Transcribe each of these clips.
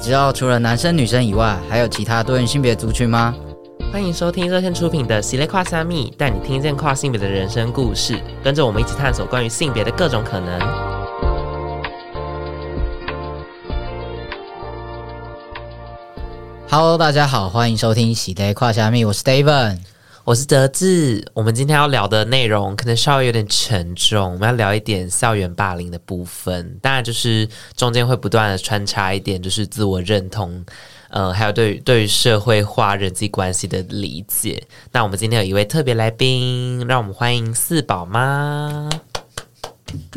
知道除了男生女生以外，还有其他多元性别族群吗？欢迎收听热线出品的《喜列跨虾米》，带你听见跨性别的人生故事，跟着我们一起探索关于性别的各种可能。Hello，大家好，欢迎收听《喜得跨虾密》，我是 David，我是德志。我们今天要聊的内容可能稍微有点沉重，我们要聊一点校园霸凌的部分，当然就是中间会不断的穿插一点，就是自我认同。呃，还有对对于社会化人际关系的理解。那我们今天有一位特别来宾，让我们欢迎四宝妈。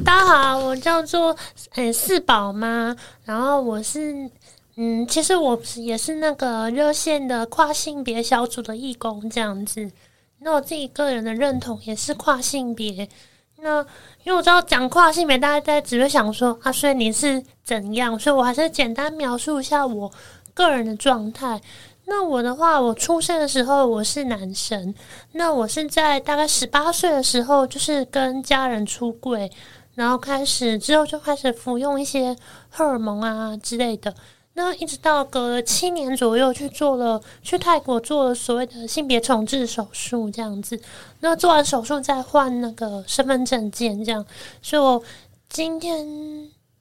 大家好，我叫做呃四宝妈，然后我是嗯，其实我也是那个热线的跨性别小组的义工这样子。那我自己个人的认同也是跨性别。那因为我知道讲跨性别，大家在只会想说啊，所以你是怎样？所以我还是简单描述一下我。个人的状态，那我的话，我出生的时候我是男生，那我是在大概十八岁的时候，就是跟家人出柜，然后开始之后就开始服用一些荷尔蒙啊之类的，那一直到隔了七年左右去做了去泰国做了所谓的性别重置手术这样子，那做完手术再换那个身份证件这样，所以我今天。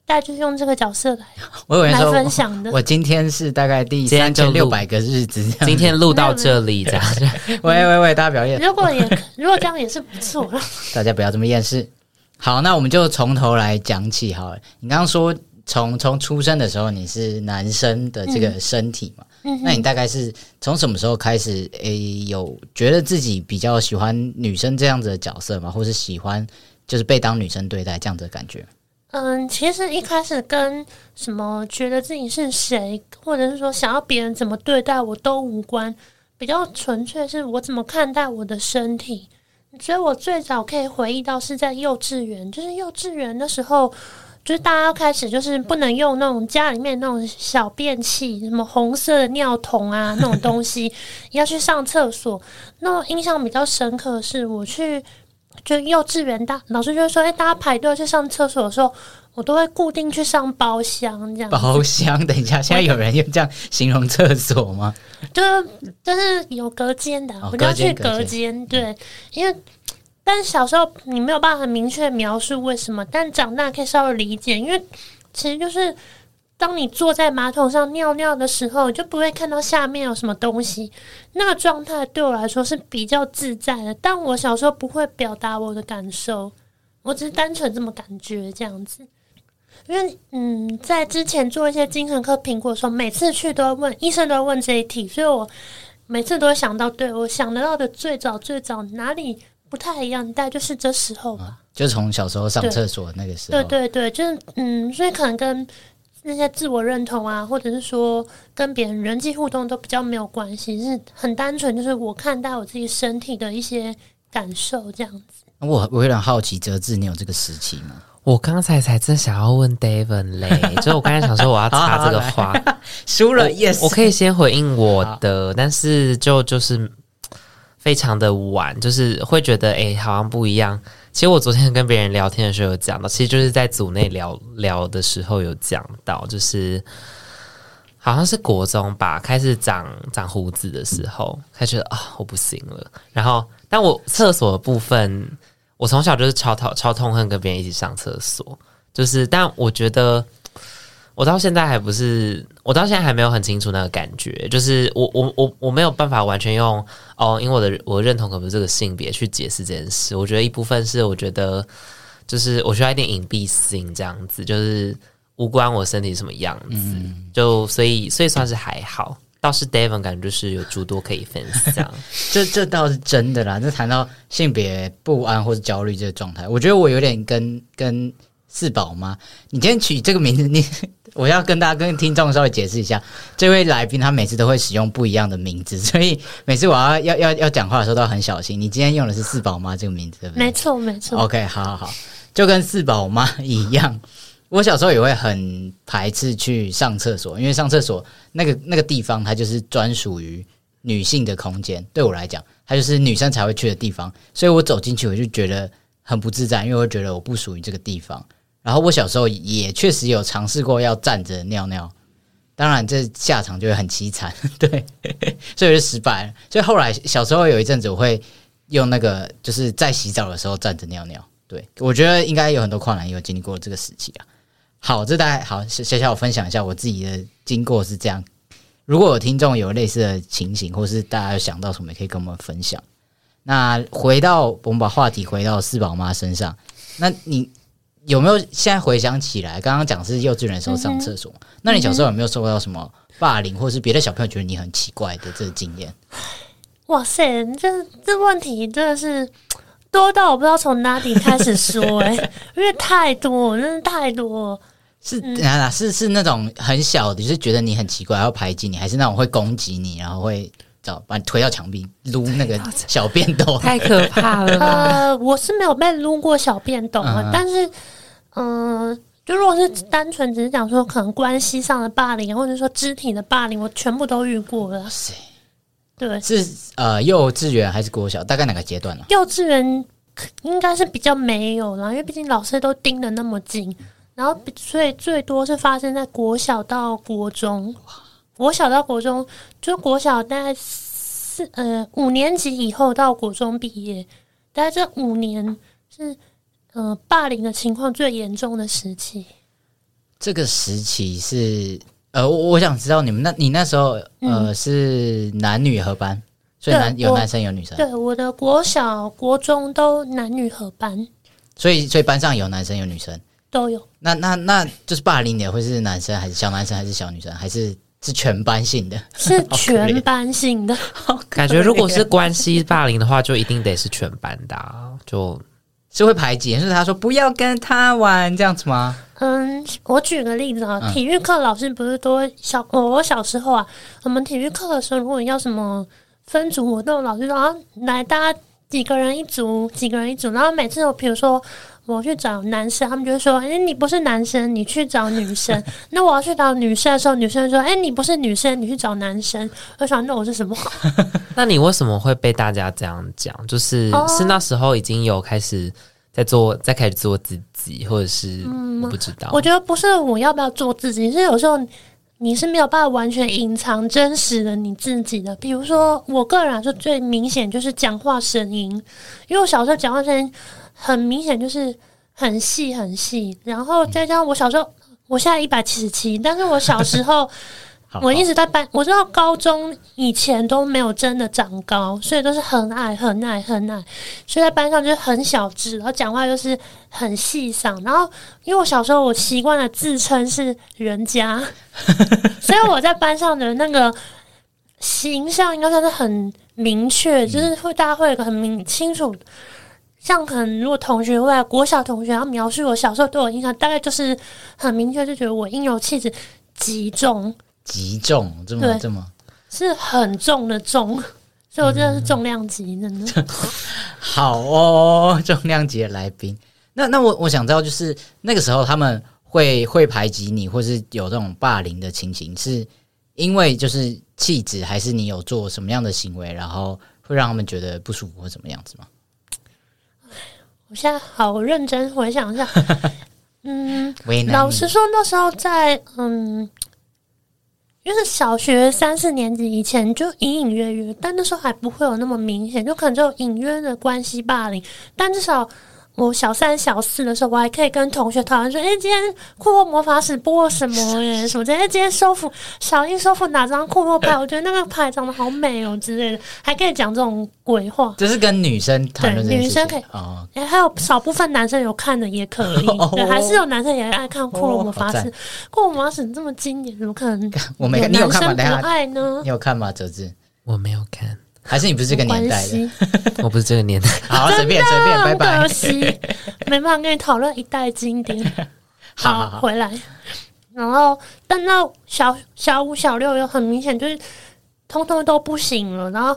大家就用这个角色来，我有人说来分享的。我今天是大概第三千六百个日子，今天录到这里，这样。喂喂喂，大家表演。如果也如果这样也是不错了。大家不要这么厌世。好，那我们就从头来讲起好了。你刚刚说从从出生的时候你是男生的这个身体嘛？嗯，那你大概是从什么时候开始？诶、欸，有觉得自己比较喜欢女生这样子的角色吗？或是喜欢就是被当女生对待这样子的感觉？嗯，其实一开始跟什么觉得自己是谁，或者是说想要别人怎么对待我都无关，比较纯粹是我怎么看待我的身体。所以我最早可以回忆到是在幼稚园，就是幼稚园的时候，就是大家开始就是不能用那种家里面那种小便器，什么红色的尿桶啊那种东西，要去上厕所。那我印象比较深刻的是我去。就幼稚园大老师就会说：“哎、欸，大家排队去上厕所的时候，我都会固定去上包厢这样。”包厢，等一下，现在有人用这样形容厕所吗？就是就是有隔间的，哦、我就要去隔间。对，因为但小时候你没有办法很明确描述为什么，但长大可以稍微理解，因为其实就是。当你坐在马桶上尿尿的时候，你就不会看到下面有什么东西。那个状态对我来说是比较自在的。但我小时候不会表达我的感受，我只是单纯这么感觉这样子。因为嗯，在之前做一些精神科评估的时候，每次去都要问医生，都要问这一题，所以我每次都会想到，对，我想得到的最早最早哪里不太一样，大概就是这时候吧。就从小时候上厕所那个时候，对对对，就是嗯，所以可能跟。那些自我认同啊，或者是说跟别人人际互动都比较没有关系，是很单纯，就是我看待我自己身体的一些感受这样子。我我有点好奇，哲志，你有这个时期吗？我刚才才正想要问 David 嘞，就是我刚才想说我要插这个话，输了 yes，我可以先回应我的，但是就就是非常的晚，就是会觉得哎、好像不一样。其实我昨天跟别人聊天的时候有讲到，其实就是在组内聊聊的时候有讲到，就是好像是国中吧，开始长长胡子的时候，他觉得啊、我不行了。然后，但我厕所的部分，我从小就是超讨超痛恨跟别人一起上厕所，就是但我觉得。我到现在还不是，我到现在还没有很清楚那个感觉，就是我我我我没有办法完全用哦，因为我的我认同可不是这个性别去解释这件事。我觉得一部分是我觉得就是我需要一点隐蔽性，这样子就是无关我身体什么样子，嗯、就所以所以算是还好。倒是 David 感觉就是有诸多可以分享，这这倒是真的啦。那谈到性别不安或者焦虑这个状态，我觉得我有点跟跟四宝妈，你今天取这个名字你。我要跟大家、跟听众稍微解释一下，这位来宾他每次都会使用不一样的名字，所以每次我要要要要讲话的时候都要很小心。你今天用的是四宝妈这个名字，对不对？没错，没错。OK，好好好，就跟四宝妈一样。我小时候也会很排斥去上厕所，因为上厕所那个那个地方它就是专属于女性的空间，对我来讲，它就是女生才会去的地方，所以我走进去我就觉得很不自在，因为我觉得我不属于这个地方。然后我小时候也确实有尝试过要站着尿尿，当然这下场就会很凄惨，对，所以就失败了。所以后来小时候有一阵子，我会用那个，就是在洗澡的时候站着尿尿。对，我觉得应该有很多跨男有经历过这个时期啊。好，这大概好，小小我分享一下我自己的经过是这样。如果有听众有类似的情形，或是大家有想到什么，也可以跟我们分享。那回到我们把话题回到四宝妈身上，那你有没有现在回想起来，刚刚讲是幼稚园的时候上厕所，嗯、那你小时候有没有受到什么霸凌，或是别的小朋友觉得你很奇怪的这个经验？哇塞，这这问题真的是多到我不知道从哪里开始说 哎、欸，因为太多，真的太多。是哪、嗯、是是那种很小的，就是觉得你很奇怪，要排挤你，还是那种会攻击你，然后会找把你推到墙壁撸那个小便斗？太可怕了。呃，我是没有被撸过小便斗啊，嗯、但是，嗯、呃，就如果是单纯只是讲说可能关系上的霸凌，或者说肢体的霸凌，我全部都遇过了。哇塞，对，是呃幼稚园还是国小？大概哪个阶段呢、啊？幼稚园应该是比较没有了，因为毕竟老师都盯得那么紧。然后，所以最多是发生在国小到国中，国小到国中，就国小大概四呃五年级以后到国中毕业，大概这五年是呃霸凌的情况最严重的时期。这个时期是呃，我我想知道你们那，你那时候呃是男女合班，所以男有男生有女生。对，我的国小、国中都男女合班，所以所以班上有男生有女生。都有，那那那就是霸凌的会是男生还是小男生还是小女生还是是全班性的？是 全班性的。感觉如果是关系霸凌的话，就一定得是全班的，啊，就是会排挤，是他说不要跟他玩这样子吗？嗯，我举个例子啊，体育课老师不是都小我小时候啊，我们体育课的时候，如果要什么分组活动，老师说啊，来大家几个人一组，几个人一组，然后每次我比如说。我去找男生，他们就会说：“哎、欸，你不是男生，你去找女生。”那我要去找女生的时候，女生说：“哎、欸，你不是女生，你去找男生。”我想，那我是什么？那你为什么会被大家这样讲？就是、哦、是那时候已经有开始在做，在开始做自己，或者是我不知道、嗯。我觉得不是我要不要做自己，是有时候你是没有办法完全隐藏真实的你自己的。比如说，我个人来说最明显就是讲话声音，因为我小时候讲话声音。很明显就是很细很细，然后再加上我小时候，我现在一百七十七，但是我小时候 我一直在班，我知道高中以前都没有真的长高，所以都是很矮很矮很矮，所以在班上就是很小只，然后讲话就是很细嗓，然后因为我小时候我习惯了自称是人家，所以我在班上的那个形象应该算是很明确，就是会大家会有个很明清楚。像可能如果同学会国小同学要描述我小时候对我印象，大概就是很明确，就觉得我阴柔气质极重，极重，这么这么是很重的重，所以我真的是重量级，真的、嗯。好哦，重量级的来宾。那那我我想知道，就是那个时候他们会会排挤你，或是有这种霸凌的情形，是因为就是气质，还是你有做什么样的行为，然后会让他们觉得不舒服或怎么样子吗？我现在好认真回想一下，嗯，老实说，那时候在嗯，就是小学三四年级以前就隐隐约约，但那时候还不会有那么明显，就可能就隐约的关系霸凌，但至少。我小三、小四的时候，我还可以跟同学讨论说：“哎、欸，今天库洛魔法使播什么？哎，什么？哎，今天收服小樱收服哪张库洛牌？我觉得那个牌长得好美哦之类的，还可以讲这种鬼话。”这是跟女生谈论，女生可以哦。哎，还有少部分男生有看的也可以，哦、对，还是有男生也爱看库洛魔法使。库洛魔法使这么经典，怎么可能？我没看，你有看爱呢？你有看吗？哲志，我没有看。还是你不是这个年代的？我不是这个年代。好，随便随便，拜拜。可惜，没办法跟你讨论一代经典。好，好，好，回来。然后，但到小小五、小六又很明显，就是通通都不行了。然后，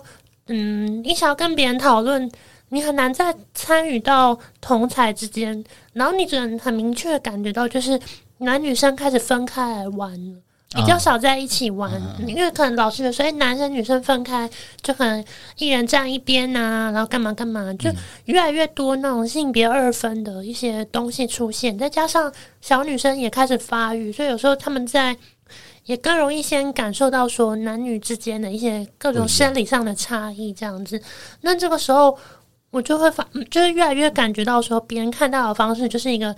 嗯，你想要跟别人讨论，你很难再参与到同才之间。然后，你只能很明确的感觉到，就是男女生开始分开来玩了。比较少在一起玩，嗯、因为可能老师有说，哎，男生女生分开，就可能一人站一边呐、啊，然后干嘛干嘛，就越来越多那种性别二分的一些东西出现。再加上小女生也开始发育，所以有时候他们在也更容易先感受到说男女之间的一些各种生理上的差异这样子。那这个时候我就会发，就是越来越感觉到说别人看到的方式就是一个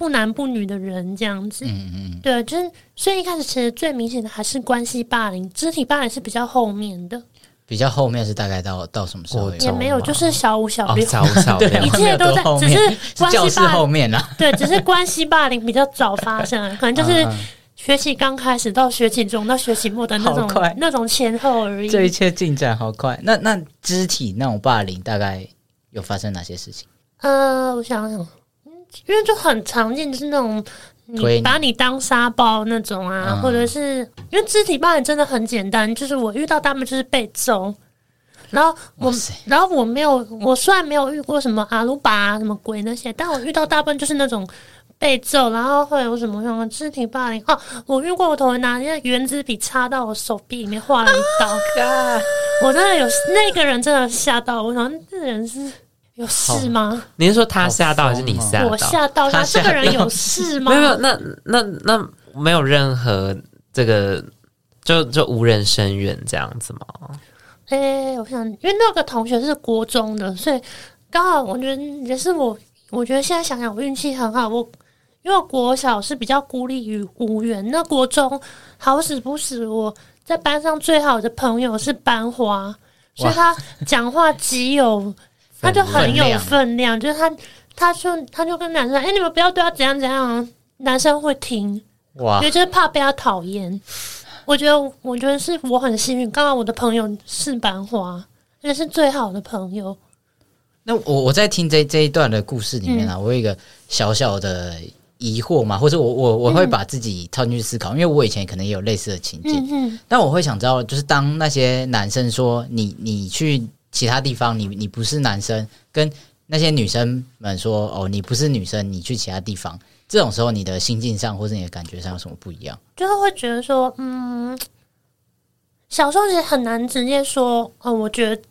不男不女的人这样子。嗯嗯，对，就是所以一开始其实最明显的还是关系霸凌，肢体霸凌是比较后面的。比较后面是大概到到什么时候？也没有，就是小五、小六、哦，小五、小六，一切都在，只是关系霸凌后面啊。对，只是关系霸凌比较早发生，可能就是学习刚开始到学期中到学期末的那种那种前后而已。这一切进展好快。那那肢体那种霸凌大概有发生哪些事情？呃，我想想，因为就很常见，就是那种。你把你当沙包那种啊，或者是因为肢体霸凌真的很简单，就是我遇到大部分就是被揍，然后我然后我没有，我虽然没有遇过什么阿鲁巴啊什么鬼那些，但我遇到大部分就是那种被揍，然后会有什么什么肢体霸凌哦，我遇过我同学拿那个原子笔插到我手臂里面划了一刀，啊、我真的有那个人真的吓到，我想那个人是。有事吗？你是说他吓到还是你吓到？我吓到他，这个人有事吗？没有，那那那没有任何这个，就就无人声援这样子吗？哎、欸，我想，因为那个同学是国中的，所以刚好我觉得也是我，我觉得现在想想我运气很好，我因为国小是比较孤立于无援，那国中好死不死我在班上最好的朋友是班花，所以他讲话极有。他就很有分量，就是他，他说他就跟男生，哎、欸，你们不要对他怎样怎样，男生会听，哇，也就是怕被他讨厌。我觉得，我觉得是我很幸运，刚好我的朋友是班花，也是最好的朋友。那我我在听这这一段的故事里面啊，嗯、我有一个小小的疑惑嘛，或者我我我会把自己套进去思考，嗯、因为我以前可能也有类似的情境，嗯、但我会想知道，就是当那些男生说你你去。其他地方你，你你不是男生，跟那些女生们说哦，你不是女生，你去其他地方，这种时候你的心境上或者你的感觉上有什么不一样？就是会觉得说，嗯，小时候其实很难直接说，哦，我觉得，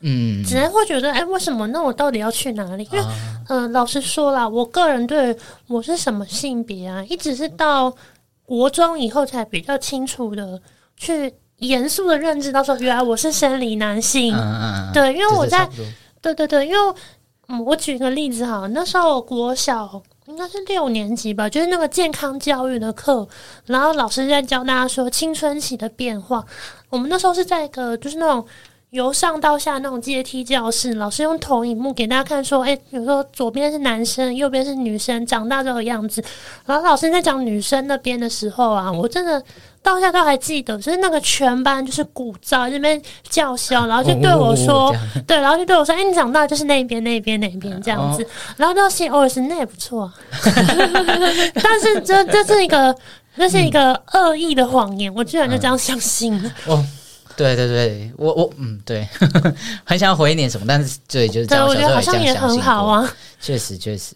嗯，只能会觉得，哎、欸，为什么？那我到底要去哪里？因为，嗯、呃，老实说啦，我个人对我是什么性别啊，一直是到国中以后才比较清楚的去。严肃的认知到说，原来我是生理男性。嗯嗯对，因为我在，对对对，因为嗯，我举一个例子哈，那时候国小应该是六年级吧，就是那个健康教育的课，然后老师在教大家说青春期的变化。我们那时候是在一个就是那种由上到下那种阶梯教室，老师用投影幕给大家看说，哎，比如说左边是男生，右边是女生，长大之后的样子。然后老师在讲女生那边的时候啊，我真的。到现在都还记得，就是那个全班就是鼓噪那边叫嚣，然后就对我说，哦、对，然后就对我说，哎、欸，你长大就是那边那边那边这样子，哦、然后就心哦，是那也不错，但是这这是一个这是一个恶意的谎言，我居然就这样相信了。对对对，我我嗯对，很想回一点什么，但是对就是这样，对，我觉得好像也很好啊，确实确实。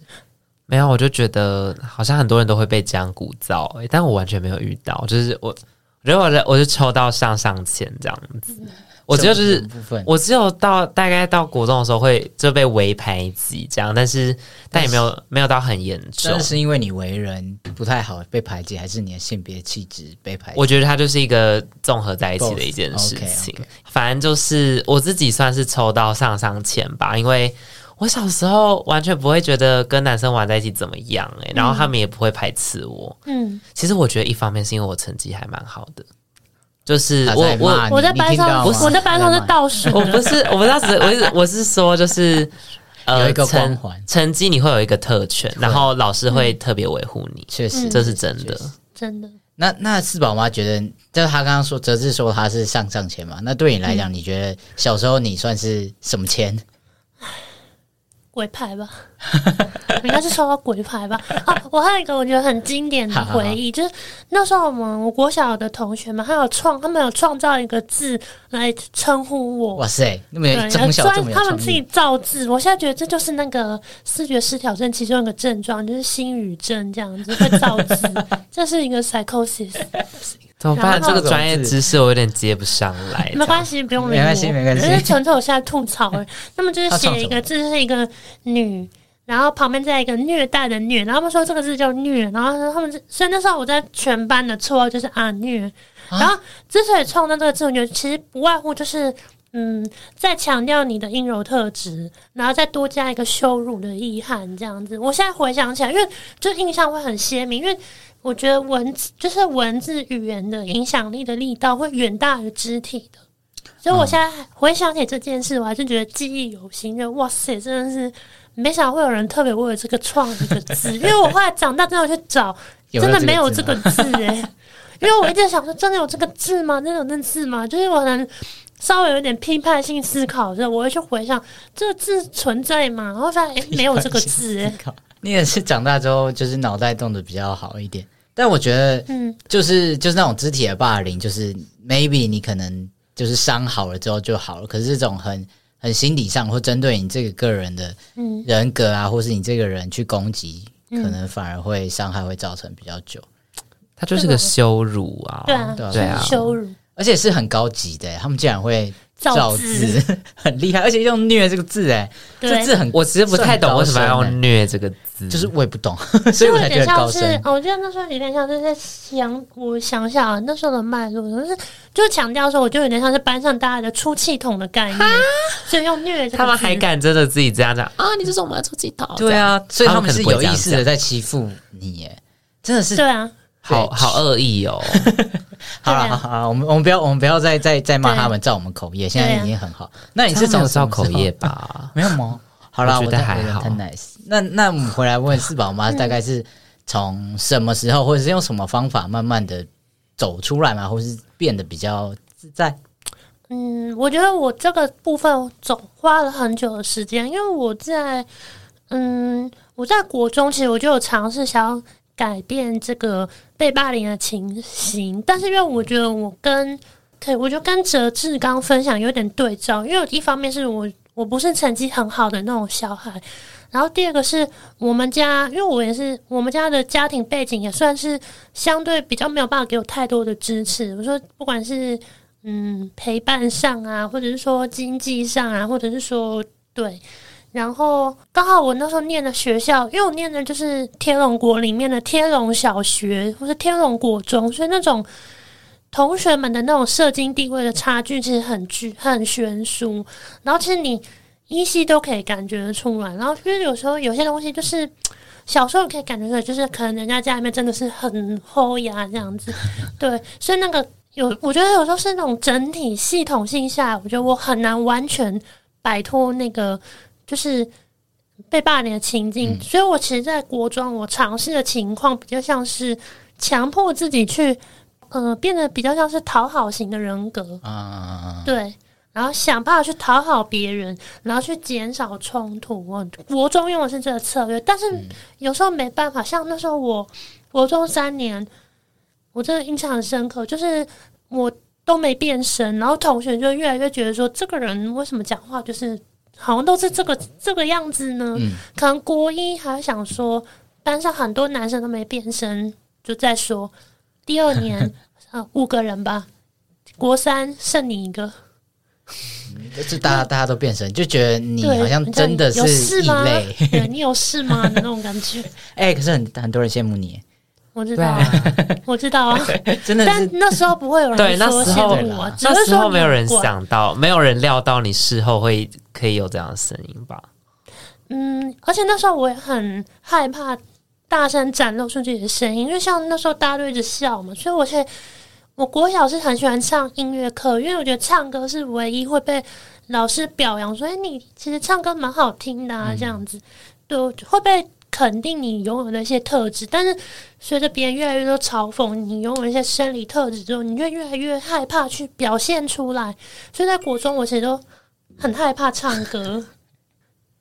没有，我就觉得好像很多人都会被这样鼓噪，欸，但我完全没有遇到。就是我，我觉得我的我就抽到上上签这样子。我只有就是我只有到大概到国中的时候会就被围排挤这样，但是但也没有没有到很严重。但是因为你为人不太好被排挤，还是你的性别气质被排挤？我觉得它就是一个综合在一起的一件事情。Okay, okay. 反正就是我自己算是抽到上上签吧，因为。我小时候完全不会觉得跟男生玩在一起怎么样诶、欸，然后他们也不会排斥我。嗯，其实我觉得一方面是因为我成绩还蛮好的，就是我我我在班上不是我在班上是倒数，我不是我不知道是我是我是说就是呃有一个成成绩你会有一个特权，然后老师会特别维护你，确实这是真的。真的。那那四宝妈觉得，就是他刚刚说哲志说他是上上签嘛？那对你来讲，你觉得小时候你算是什么签？鬼牌吧，应该是说到鬼牌吧。啊，我还有一个我觉得很经典的回忆，好好好就是那时候我们我国小的同学嘛，他有创，他们有创造一个字来称呼我。哇塞，那么对，从小他们自己造字，我现在觉得这就是那个视觉失调症其中一个症状，就是心语症这样子会造字，这是一个 psychosis。怎么办？这个专业知识我有点接不上来。没关系，不用没关系，没关系。只是纯粹我现在吐槽。那么就是写一个字是一个女，然后旁边再一个虐待的虐，然后他们说这个字叫虐，然后他们所以那时候我在全班的绰号就是啊虐。啊、然后之所以创造这个字，我觉得其实不外乎就是嗯，在强调你的阴柔特质，然后再多加一个羞辱的意涵这样子。我现在回想起来，因为就印象会很鲜明，因为我觉得文字就是文字语言的影响力的力道会远大于肢体的。所以我现在回想起这件事，我还是觉得记忆犹新。就哇塞，真的是。没想到会有人特别为了这个创一个字，因为我后来长大之后去找，真的没有这个字诶、欸。因为我一直想说，真的有这个字吗？真的有那字吗？就是我能稍微有点批判性思考的时候，我会去回想这个字存在吗？然后发现诶，没有这个字诶、欸。你也是长大之后就是脑袋动的比较好一点，但我觉得，嗯，就是就是那种肢体的霸凌，就是 maybe 你可能就是伤好了之后就好了，可是这种很。很心理上，或针对你这个个人的人格啊，嗯、或是你这个人去攻击，嗯、可能反而会伤害会造成比较久。它就是个羞辱啊！对啊，对啊，羞辱，而且是很高级的，他们竟然会。造字 很厉害，而且用“虐”这个字，哎，这字很，我其实不太懂为什么要用“虐”这个字，就是我也不懂，所以我才觉得高深。我觉得那时候有点像是在想，我想想啊，那时候的脉络，就是就是强调说，我就有点像是班上大家的出气筒的概念，所以用“虐”。他们还敢真的自己这样讲啊？你就是我们的出气筒？对啊，所以他们是有意识的在欺负你，耶，真的是对啊。好好恶意哦！好了，好好，我们我们不要，我们不要再再再骂他们，造我们口业。现在已经很好。那你是怎么造口业吧？没有吗？好了，我觉得还好。nice。那那我们回来问四宝妈，大概是从什么时候，或者是用什么方法，慢慢的走出来嘛，或是变得比较自在？嗯，我觉得我这个部分总花了很久的时间，因为我在嗯，我在国中其实我就有尝试想要。改变这个被霸凌的情形，但是因为我觉得我跟可，我就跟哲志刚分享有点对照，因为一方面是我我不是成绩很好的那种小孩，然后第二个是我们家，因为我也是我们家的家庭背景也算是相对比较没有办法给我太多的支持，我说不管是嗯陪伴上啊，或者是说经济上啊，或者是说对。然后刚好我那时候念的学校，因为我念的就是天龙国里面的天龙小学或是天龙国中，所以那种同学们的那种社经地位的差距其实很巨很悬殊。然后其实你依稀都可以感觉得出来。然后因为有时候有些东西就是小时候可以感觉出来，就是可能人家家里面真的是很厚呀这样子。对，所以那个有我觉得有时候是那种整体系统性下来，我觉得我很难完全摆脱那个。就是被霸凌的情境，嗯、所以我其实，在国中我尝试的情况比较像是强迫自己去，呃，变得比较像是讨好型的人格啊，对，然后想办法去讨好别人，然后去减少冲突。我国中用的是这个策略，但是有时候没办法，像那时候我国中三年，我真的印象很深刻，就是我都没变声，然后同学就越来越觉得说，这个人为什么讲话就是。好像都是这个这个样子呢。嗯、可能国一还想说班上很多男生都没变声，就在说第二年啊 五个人吧，国三剩你一个，就大家大家都变身，就觉得你好像真的是异类，对你有事吗的 那种感觉。哎、欸，可是很很多人羡慕你。我知道，我知道啊，真的。但那时候不会有人说羡慕我，那时候没有人想到，没有人料到你事后会可以有这样的声音吧？嗯，而且那时候我也很害怕大声展露出自己的声音，因为像那时候大家都一直笑嘛，所以我现在我国小是很喜欢唱音乐课，因为我觉得唱歌是唯一会被老师表扬所以，你其实唱歌蛮好听的啊，这样子，对，会被。肯定你拥有那些特质，但是随着别人越来越多嘲讽你拥有一些生理特质之后，你就越来越害怕去表现出来。所以在国中，我其实都很害怕唱歌，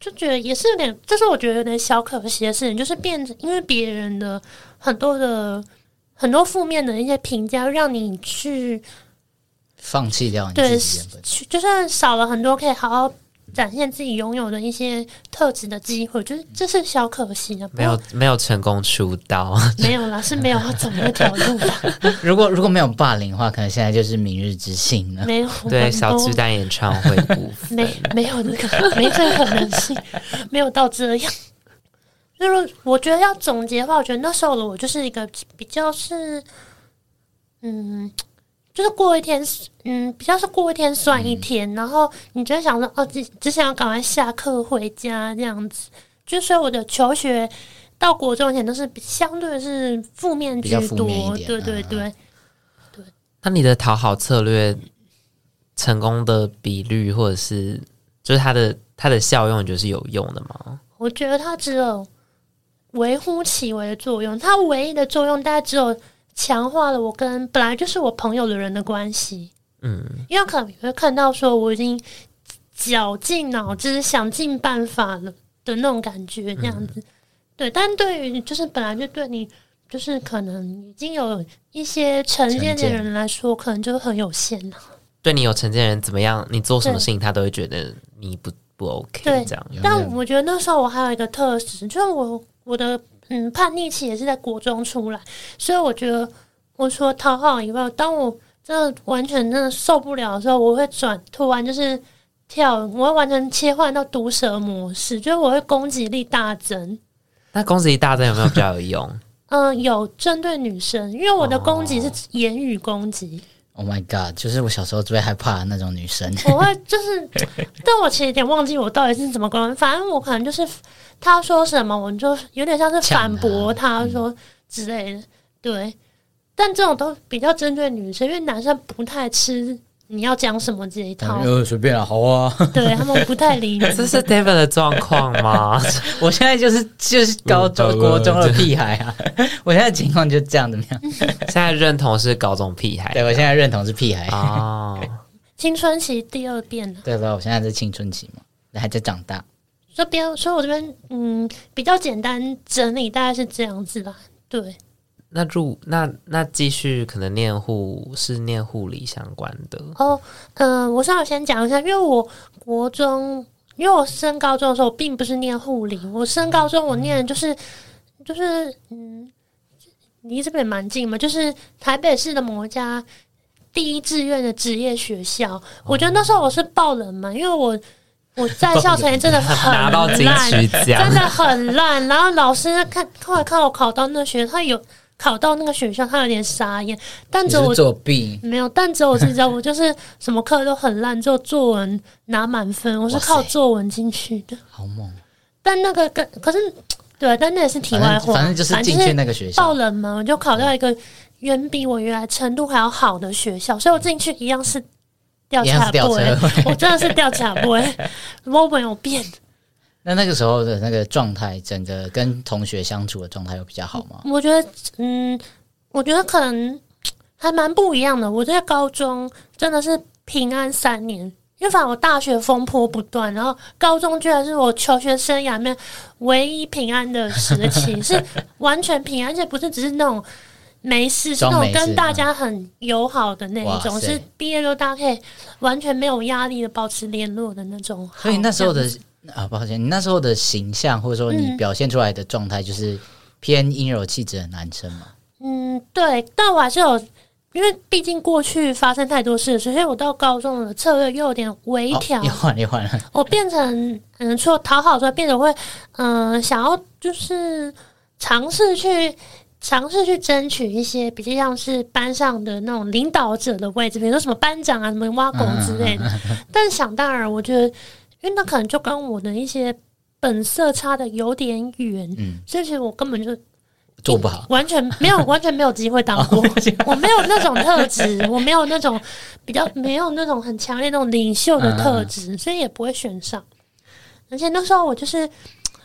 就觉得也是有点，这是我觉得有点小可惜的事情，就是变成因为别人的很多的很多负面的一些评价，让你去放弃掉你对，就算少了很多可以好好。展现自己拥有的一些特质的机会，就是这是小可惜的。没有没有成功出道，没有啦，是没有走那条路的。如果如果没有霸凌的话，可能现在就是明日之星了。没有对小巨蛋演唱会部分，没没有那个没这个可能性，没有到这样。就是我觉得要总结的话，我觉得那时候的我就是一个比较是，嗯，就是过一天，嗯，比较是过一天算一天，嗯、然后你就想说，哦，只只想要赶快下课回家这样子。就所以我的求学到国中前都是相对是负面居多，对对对、啊、对。那你的讨好策略成功的比率，或者是就是它的它的效用，就是有用的吗？我觉得它只有微乎其微的作用，它唯一的作用大概只有强化了我跟本来就是我朋友的人的关系。嗯，因为可能你会看到说我已经绞尽脑汁想尽办法了。的那种感觉，这样子，嗯、对。但对于就是本来就对你，就是可能已经有一些成见的人来说，可能就很有限了。对你有成见的人怎么样？你做什么事情，他都会觉得你不不 OK。对，这样。但我觉得那时候我还有一个特质，就是我我的嗯叛逆期也是在国中出来，所以我觉得我除了讨好以外，当我真的完全真的受不了的时候，我会转突然就是。跳，我会完全切换到毒蛇模式，就是我会攻击力大增。那攻击力大增有没有比较有用？嗯、呃，有针对女生，因为我的攻击是言语攻击。Oh my god！就是我小时候最害怕的那种女生。我会就是，但我其实有点忘记我到底是怎么攻，反正我可能就是他说什么，我就有点像是反驳他说之类的。对，但这种都比较针对女生，因为男生不太吃。你要讲什么这一套？呃，随便啊，好啊。对他们不太理你。这是 David 的状况吗？我现在就是就是高中国中的屁孩啊！我现在情况就这样怎么样？现在认同是高中屁孩。对，我现在认同是屁孩哦。青春期第二遍了。对吧？我现在是青春期嘛，还在长大。这边，所以我这边嗯比较简单整理，大概是这样子吧。对。那入那那继续可能念护是念护理相关的哦，嗯、呃，我稍微先讲一下，因为我国中，因为我升高中的时候，我并不是念护理，我升高中我念的就是、嗯、就是嗯，离这边蛮近嘛，就是台北市的某一家第一志愿的职业学校。哦、我觉得那时候我是爆冷嘛，因为我我在校成绩真的很 烂，真的很烂。然后老师看后来看我考到那学校，他有。考到那个学校，他有点傻眼。但只有我作弊没有，但只有我自己知道，我就是什么课都很烂，就作文拿满分。我是靠作文进去的，好猛！但那个跟可是对，但那也是题外话。反正就是进去那个学校，爆冷门，我就考到一个远比我原来程度还要好的学校，所以我进去一样是掉卡布，我真的是掉卡布，我没有变。那那个时候的那个状态，整个跟同学相处的状态有比较好吗？我觉得，嗯，我觉得可能还蛮不一样的。我在高中真的是平安三年，因为反正我大学风波不断，然后高中居然是我求学生涯里面唯一平安的时期，是完全平安，而且不是只是那种没事，是那种跟大家很友好的那一种，是毕业后大家可以完全没有压力的保持联络的那种。所以那时候的。啊，抱歉，你那时候的形象或者说你表现出来的状态，就是偏阴柔气质的男生嘛？嗯，对，但我还是有，因为毕竟过去发生太多事，所以我到高中的策略又有点微调，你换你换了，我变成嗯，除了讨好之外，变得会嗯、呃，想要就是尝试去尝试去争取一些比较像是班上的那种领导者的位置，比如说什么班长啊、什么挖狗之类的。嗯、但想当然，我觉得。因为那可能就跟我的一些本色差的有点远，嗯，所以其实我根本就做不好，完全没有，完全没有机会当过。我没有那种特质，我没有那种比较没有那种很强烈那种领袖的特质，所以也不会选上。而且那时候我就是，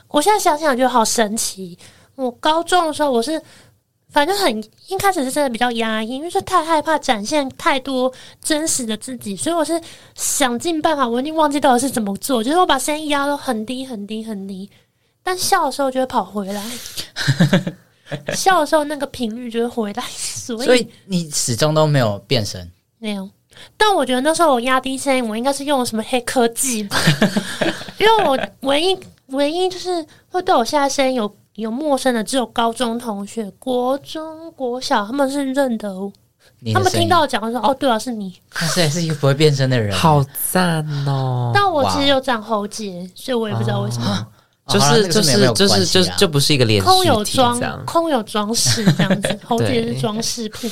我现在想想觉得好神奇。我高中的时候我是。反正很一开始是真的比较压抑，因为是太害怕展现太多真实的自己，所以我是想尽办法。我已经忘记到底是怎么做，就是我把声音压到很低很低很低，但笑的时候就会跑回来，笑的时候那个频率就会回来。所以，所以你始终都没有变声，没有。但我觉得那时候我压低声音，我应该是用了什么黑科技吧？因为我唯一唯一就是会对我现在声音有。有陌生的，只有高中同学，国中、国小他们是认得，他们听到我讲说：“哦，对啊，是你。”他是是一个不会变身的人，好赞哦！但我其实有长喉结，所以我也不知道为什么。就是就是就是就就不是一个连续空有体装样，空有装饰这样子，喉结是装饰品，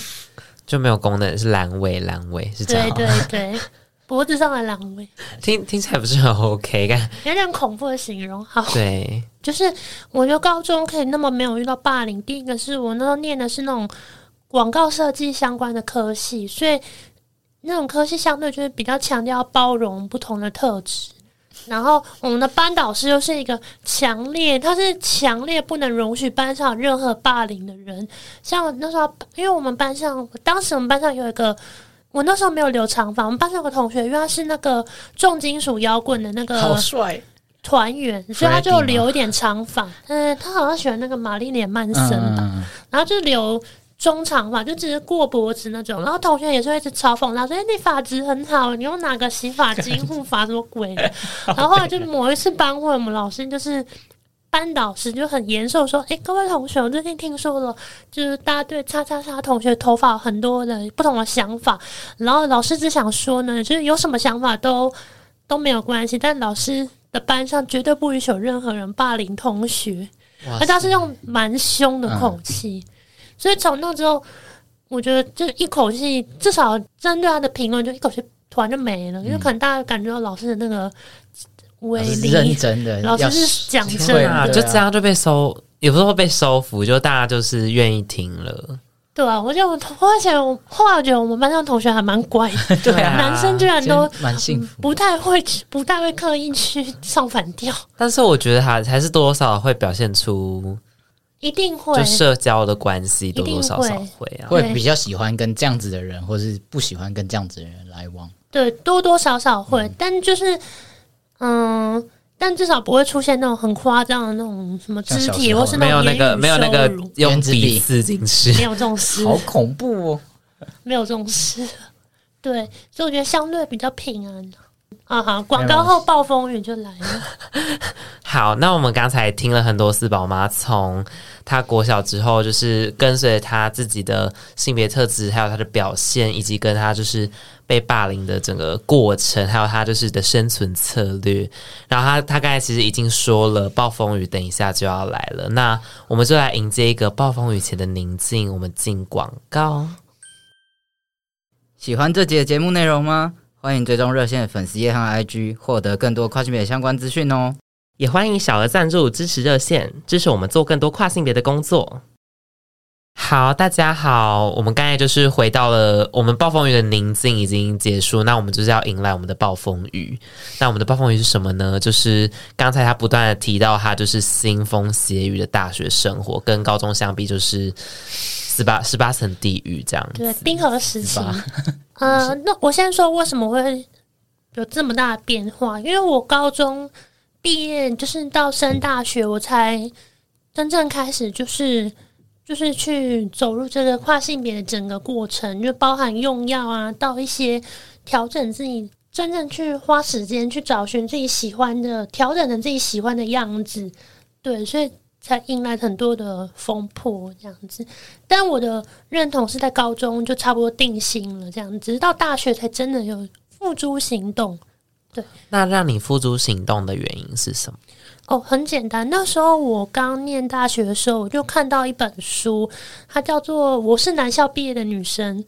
就没有功能，是阑尾阑尾是这样。对对对，脖子上的狼尾，听听起来不是很 OK，感有点恐怖的形容。好，对，就是我觉得高中可以那么没有遇到霸凌，第一个是我那时候念的是那种广告设计相关的科系，所以那种科系相对就是比较强调包容不同的特质。然后我们的班导师又是一个强烈，他是强烈不能容许班上有任何霸凌的人。像那时候，因为我们班上，当时我们班上有一个，我那时候没有留长发，我们班上有个同学，因为他是那个重金属摇滚的那个好帅团员，所以他就留一点长发。嗯，他好像喜欢那个玛丽莲曼森吧，嗯然后就留。中长发就只是过脖子那种，然后同学也是会一直嘲讽他说：“哎、欸，你发质很好，你用哪个洗发精 护发什么鬼的？”然后后来就某一次班会，我们老师就是班导师就很严肃说：“哎、欸，各位同学，我最近听说了，就是大家对叉叉叉同学头发很多的不同的想法。然后老师只想说呢，就是有什么想法都都没有关系，但老师的班上绝对不允许有任何人霸凌同学。而他是用蛮凶的口气。嗯”所以从那之后，我觉得就一口气，至少针对他的评论，就一口气突然就没了，嗯、因为可能大家感觉到老师的那个威力，认真的，老师是讲真的，啊，就这样就被收，也不是说被收服，就大家就是愿意听了。对啊，我觉得我后来觉得，后来我觉得我们班上同学还蛮乖的，对啊，男生居然都蛮幸福，不太会，不太会刻意去唱反调。但是我觉得还还是多多少少会表现出。一定会，就社交的关系多多少少会啊，会比较喜欢跟这样子的人，或是不喜欢跟这样子的人来往。对，多多少少会，嗯、但就是，嗯，但至少不会出现那种很夸张的那种什么肢体，或是那种没有那个没有那个用鼻刺进去，没有这种事，好恐怖哦，没有这种事。对，所以我觉得相对比较平安。啊哈，广告后暴风雨就来了。好，那我们刚才听了很多四宝妈从她国小之后，就是跟随她自己的性别特质，还有她的表现，以及跟她就是被霸凌的整个过程，还有他就是的生存策略。然后他他刚才其实已经说了，暴风雨等一下就要来了，那我们就来迎接一个暴风雨前的宁静。我们进广告。喜欢这集的节目内容吗？欢迎追踪热线粉丝页和 IG，获得更多跨性别相关资讯哦。也欢迎小额赞助支持热线，支持我们做更多跨性别的工作。好，大家好，我们刚才就是回到了我们暴风雨的宁静已经结束，那我们就是要迎来我们的暴风雨。那我们的暴风雨是什么呢？就是刚才他不断的提到，他就是腥风血雨的大学生活，跟高中相比，就是十八十八层地狱这样子。对，冰河时期。呃，那我先说为什么会有这么大的变化，因为我高中毕业就是到升大学，我才真正开始就是就是去走入这个跨性别的整个过程，就包含用药啊，到一些调整自己，真正去花时间去找寻自己喜欢的，调整成自己喜欢的样子，对，所以。才迎来很多的风波这样子，但我的认同是在高中就差不多定型了，这样子，直到大学才真的有付诸行动。对，那让你付诸行动的原因是什么？哦，很简单，那时候我刚念大学的时候，我就看到一本书，它叫做《我是男校毕业的女生》，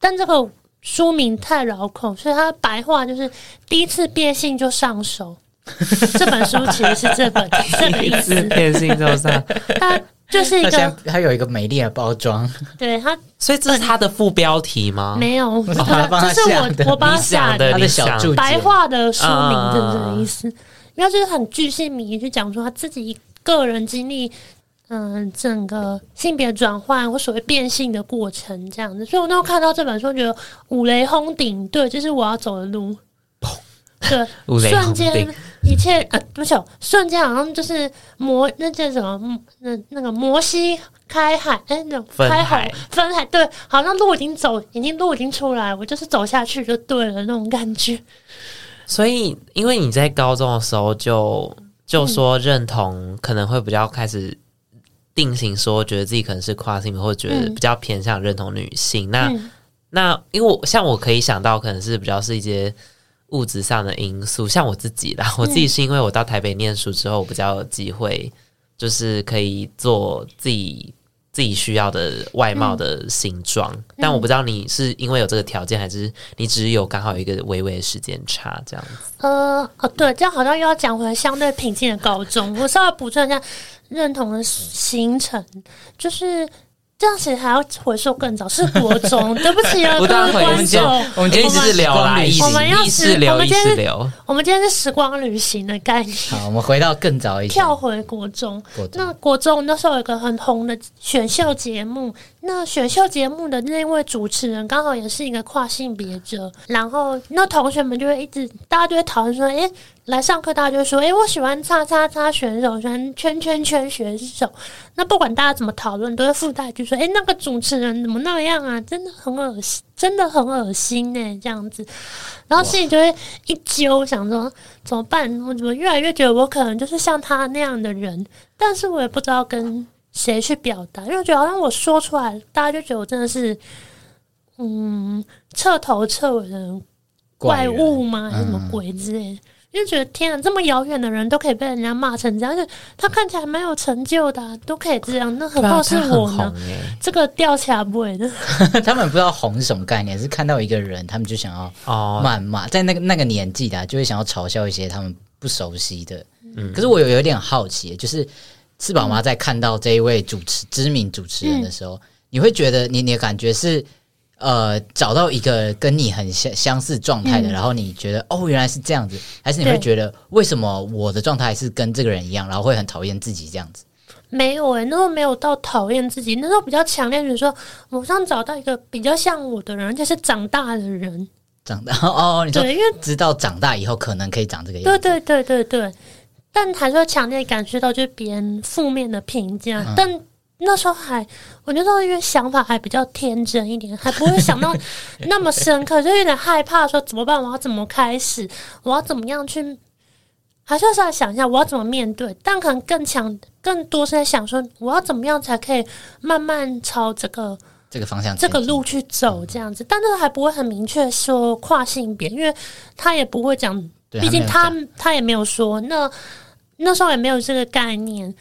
但这个书名太绕口，所以它白话就是第一次变性就上手。这本书其实是这本 这个意思，变性就上，它就是一个，它有一个美丽的包装，对它，所以这是它的副标题吗？没有，哦、这是我我帮他下的，他的小注白话的书名，就是这个意思。因为就是很巨细靡遗去讲说他自己个人经历，嗯、呃，整个性别转换或所谓变性的过程这样子。所以我那时候看到这本书，觉得五雷轰顶，对，这、就是我要走的路。对，瞬间一切呃，不是，瞬间好像就是摩那叫什么？那那个摩西开海，哎、欸，那种开海分海，对，好像路已经走，已经路已经出来，我就是走下去就对了那种感觉。所以，因为你在高中的时候就就说认同，可能会比较开始定型，说觉得自己可能是跨性别，或者觉得比较偏向认同女性。嗯、那那因为我像我可以想到，可能是比较是一些。物质上的因素，像我自己啦，我自己是因为我到台北念书之后，我比较有机会，就是可以做自己。自己需要的外貌的形状，嗯、但我不知道你是因为有这个条件，还是你只有刚好有一个微微的时间差这样子。呃，哦，对，这样好像又要讲回相对平静的高中。我稍微补充一下认同的行程，就是。这样子还要回溯更早，是国中。对不起啊，各位观众，我们今天是聊啦，我们要我们今天是我们今天是时光旅行的概念。好，我们回到更早一点，跳回国中。国中那国中那时候有一个很红的选秀节目，那选秀节目的那位主持人刚好也是一个跨性别者，然后那同学们就会一直，大家就会讨论说，诶。来上课，大家就说：“诶，我喜欢叉叉叉选手，喜欢圈圈圈选手。”那不管大家怎么讨论，都会附带一句说：“诶，那个主持人怎么那样啊？真的很恶心，真的很恶心呢。”这样子，然后心里就会一揪，想说怎么办？我怎么越来越觉得我可能就是像他那样的人？但是我也不知道跟谁去表达，因为我觉得好像我说出来，大家就觉得我真的是嗯彻头彻尾的怪物吗？还是什么鬼之类的？就觉得天啊，这么遥远的人都可以被人家骂成这样，而且他看起来蛮有成就的，啊，都可以这样，那何况是我呢？这个掉起来不会的。他们不知道红是什么概念，是看到一个人，他们就想要谩骂，在那个那个年纪的，就会想要嘲笑一些他们不熟悉的。嗯，可是我有有点好奇，就是四宝妈在看到这一位主持知名主持人的时候，嗯，你会觉得你你的感觉是？呃，找到一个跟你很相相似状态的，嗯、然后你觉得哦，原来是这样子，还是你会觉得为什么我的状态是跟这个人一样，然后会很讨厌自己这样子？没有诶、欸，那时候没有到讨厌自己，那时候比较强烈，就是说我想找到一个比较像我的人，而且是长大的人。长大 哦，你说因为知道长大以后可能可以长这个样子，对对对对对，但还是会强烈感觉到就是别人负面的评价，嗯、但。那时候还，我觉得因为想法还比较天真一点，还不会想到 那么深刻，就有点害怕说怎么办？我要怎么开始？我要怎么样去？还是要再想一下我要怎么面对？但可能更强、更多是在想说我要怎么样才可以慢慢朝这个这个方向、这个路去走这样子。但是还不会很明确说跨性别，因为他也不会讲，毕竟他他，他也没有说。那那时候也没有这个概念。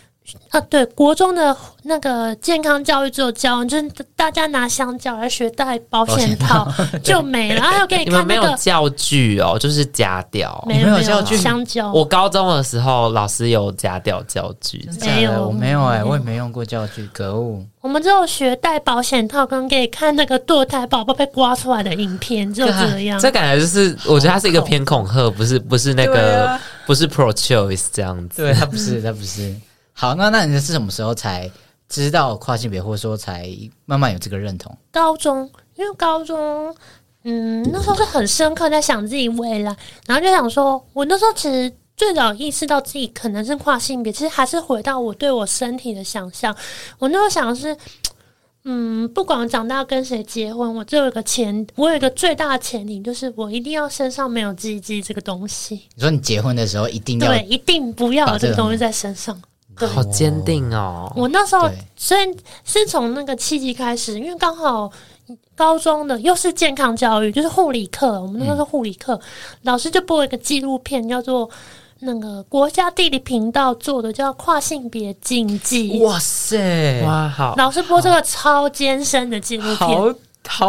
啊，对，国中的那个健康教育只有教，就是大家拿香蕉来学戴保险套就没了。还有给你看那个没有教具哦，就是夹掉，没有教具。香蕉，我高中的时候老师有夹掉教具，没有，我没有哎，我也没用过教具，可恶。我们只有学戴保险套，跟给你看那个堕胎宝宝被刮出来的影片，就这样。这感觉就是，我觉得它是一个偏恐吓，不是不是那个不是 pro choice 这样子，对，它不是，它不是。好，那那你是什么时候才知道跨性别，或者说才慢慢有这个认同？高中，因为高中，嗯，那时候是很深刻在想自己未来，然后就想说，我那时候其实最早意识到自己可能是跨性别，其实还是回到我对我身体的想象。我那时候想的是，嗯，不管我长大跟谁结婚，我就有一个前，我有一个最大的前提，就是我一定要身上没有鸡鸡这个东西。你说你结婚的时候一定要对，一定不要有这个东西在身上。对好坚定哦！我那时候虽然是从那个契机开始，因为刚好高中的又是健康教育，就是护理课，我们那时候是护理课，嗯、老师就播一个纪录片，叫做那个国家地理频道做的，叫《跨性别禁忌》。哇塞！哇，好！老师播这个超艰深的纪录片。好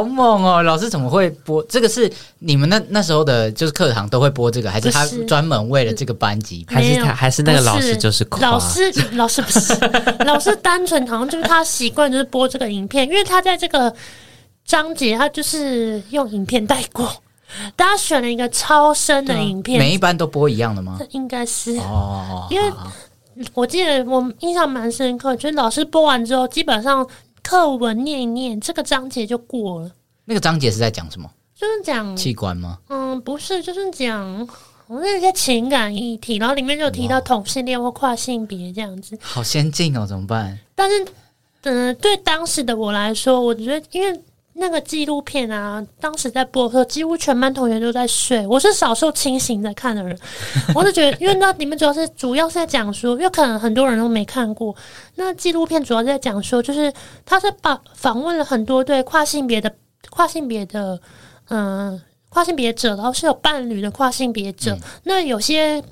猛哦！老师怎么会播这个？是你们那那时候的，就是课堂都会播这个，还是他专门为了这个班级？还是他？还是那个老师就是老师？老师不是老师，单纯好像就是他习惯就是播这个影片，因为他在这个章节他就是用影片带过。大家选了一个超深的影片，每一班都播一样的吗？应该是哦，因为我记得我印象蛮深刻，就是老师播完之后，基本上。课文念一念，这个章节就过了。那个章节是在讲什么？就是讲器官吗？嗯，不是，就是讲我那些情感议题，然后里面就提到同性恋或跨性别这样子。好先进哦，怎么办？但是，嗯、呃，对当时的我来说，我觉得因为。那个纪录片啊，当时在播的时候，几乎全班同学都在睡。我是少数清醒在看的人。我是觉得，因为那里面主要是主要是在讲说，因为可能很多人都没看过。那纪录片主要是在讲说，就是他是把访问了很多对跨性别的跨性别的嗯跨性别者，然后是有伴侣的跨性别者。嗯、那有些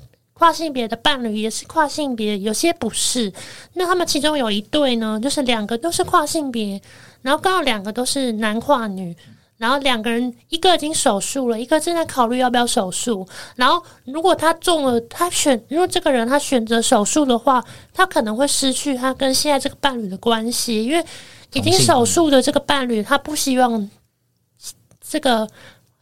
跨性别的伴侣也是跨性别，有些不是。那他们其中有一对呢，就是两个都是跨性别，然后刚好两个都是男跨女。然后两个人，一个已经手术了，一个正在考虑要不要手术。然后如果他中了，他选如果这个人他选择手术的话，他可能会失去他跟现在这个伴侣的关系，因为已经手术的这个伴侣，他不希望这个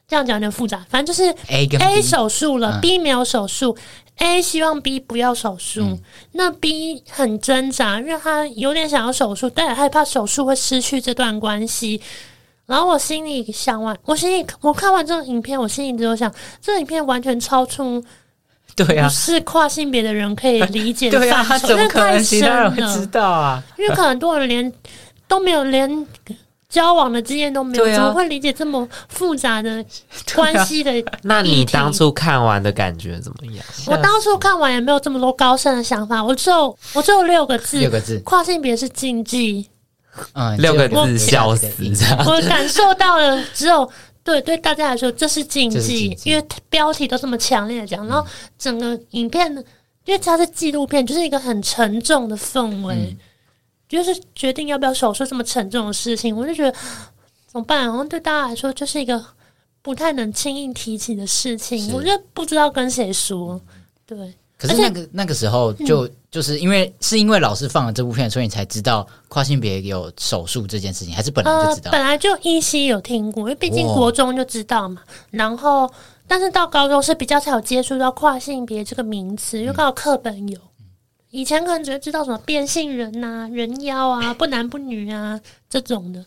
这样讲有点复杂。反正就是 A A 手术了，B 没有手术，A 希望 B 不要手术，那 B 很挣扎，因为他有点想要手术，但也害怕手术会失去这段关系。然后我心里想完，我心里我看完这个影片，我心里只有想，这个影片完全超出对啊，是跨性别的人可以理解的范畴，对啊，他怎么可能其他人会知道啊？因为可能很多人连都没有，连交往的经验都没有，怎么会理解这么复杂的 关系的？那你当初看完的感觉怎么样？我当初看完也没有这么多高深的想法，我只有我只有六个字，六个字，跨性别是禁忌。嗯，六个字笑死这样。我感受到了，只有对对大家来说这是禁忌，因为标题都这么强烈的讲，然后整个影片，因为它是纪录片，就是一个很沉重的氛围，嗯、就是决定要不要手术这么沉重的事情，我就觉得怎么办？好像对大家来说就是一个不太能轻易提起的事情，我就不知道跟谁说，对。可是那个那个时候就、嗯、就是因为是因为老师放了这部片，所以你才知道跨性别有手术这件事情，还是本来就知道？呃、本来就依稀有听过，因为毕竟国中就知道嘛。哦、然后，但是到高中是比较才有接触到跨性别这个名词，因为刚好课本有。嗯、以前可能只会知道什么变性人呐、啊、人妖啊、不男不女啊这种的。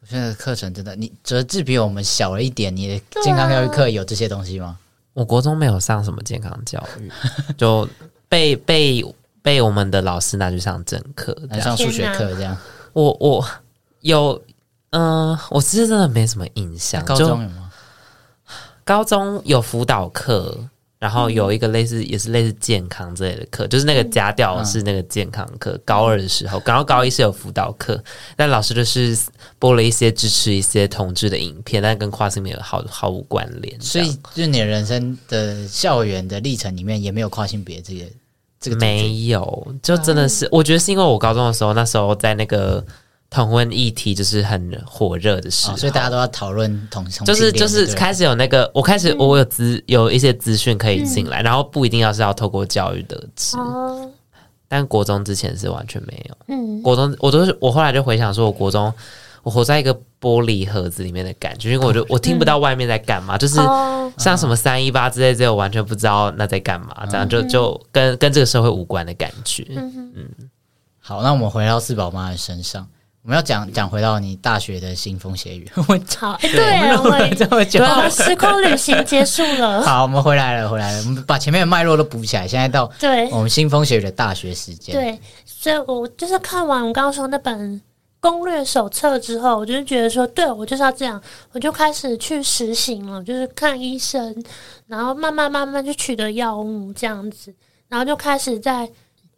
我现在的课程真的，你折志比我们小了一点，你的健康教育课有这些东西吗？我国中没有上什么健康教育，就被被被我们的老师拿去上正课，上数学课这样。我我有，嗯、呃，我其实真的没什么印象。高中有吗？高中有辅导课。然后有一个类似也是类似健康之类的课，就是那个家教是那个健康课。高二的时候，然后高一是有辅导课，但老师就是播了一些支持一些同志的影片，但跟跨性别毫毫无关联。所以，就你的人生的校园的历程里面，也没有跨性别这个这个没有，就真的是，我觉得是因为我高中的时候，那时候在那个。同婚议题就是很火热的事，所以大家都要讨论同性，就是就是开始有那个，我开始我有资有一些资讯可以进来，然后不一定要是要透过教育得知，但国中之前是完全没有。嗯，国中我都是我后来就回想说，我国中我活在一个玻璃盒子里面的感觉，因为我就我听不到外面在干嘛，就是像什么三一八之类，这我完全不知道那在干嘛，这样就就跟跟这个社会无关的感觉。嗯，好，那我们回到四宝妈的身上。我们要讲讲回到你大学的腥风血雨。我操，哎，对，我们这么久，时空旅行结束了。好，我们回来了，回来了。我们把前面的脉络都补起来。现在到对我们腥风血雨的大学时间。对，所以我就是看完我刚刚说那本攻略手册之后，我就觉得说，对我就是要这样，我就开始去实行了，就是看医生，然后慢慢慢慢去取得药物这样子，然后就开始在。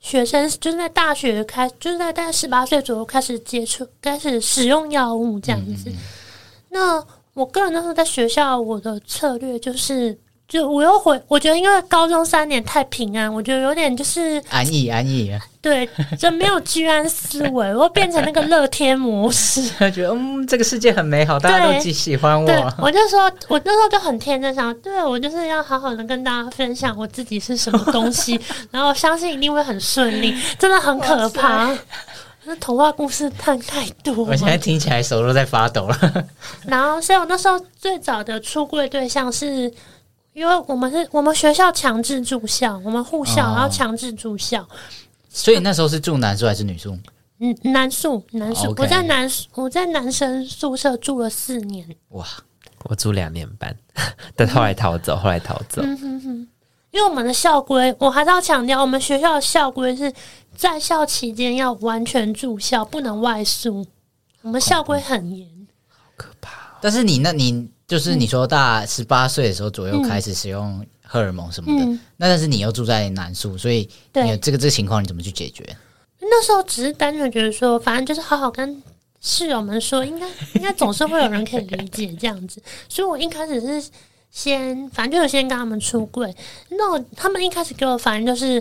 学生就是在大学开，就是在大概十八岁左右开始接触，开始使用药物这样子。嗯嗯，那我个人那时候在学校，我的策略就是。就我又回，我觉得因为高中三年太平安，我觉得有点就是安逸安逸。对，就没有居安思危，我变成那个乐天模式，觉得嗯，这个世界很美好，大家都极喜欢我。对，我就说，我那时候就很天真，想对我就是要好好的跟大家分享我自己是什么东西，然后相信一定会很顺利，真的很可怕。那童话故事看太多，我现在听起来手都在发抖了。然后，所以我那时候最早的出柜对象是。因为我们是我们学校强制住校，我们护校，然后强制住校。哦、所以那时候是住男宿还是女宿？嗯，男宿，男宿。Okay 我在男我在男生宿舍住了四年。哇，我住两年半，但后来逃走，后来逃走。嗯哼哼。因为我们的校规，我还是要强调，我们学校的校规是在校期间要完全住校，不能外宿。我们校规很严，好可怕。但是你那你。就是你说大十八岁的时候左右开始使用荷尔蒙什么的，嗯、那但是你又住在南宿，所以你有这个这个情况你怎么去解决？那时候只是单纯觉得说，反正就是好好跟室友们说，应该应该总是会有人可以理解这样子，所以我一开始是先，反正就是先跟他们出柜。那他们一开始给我反应就是，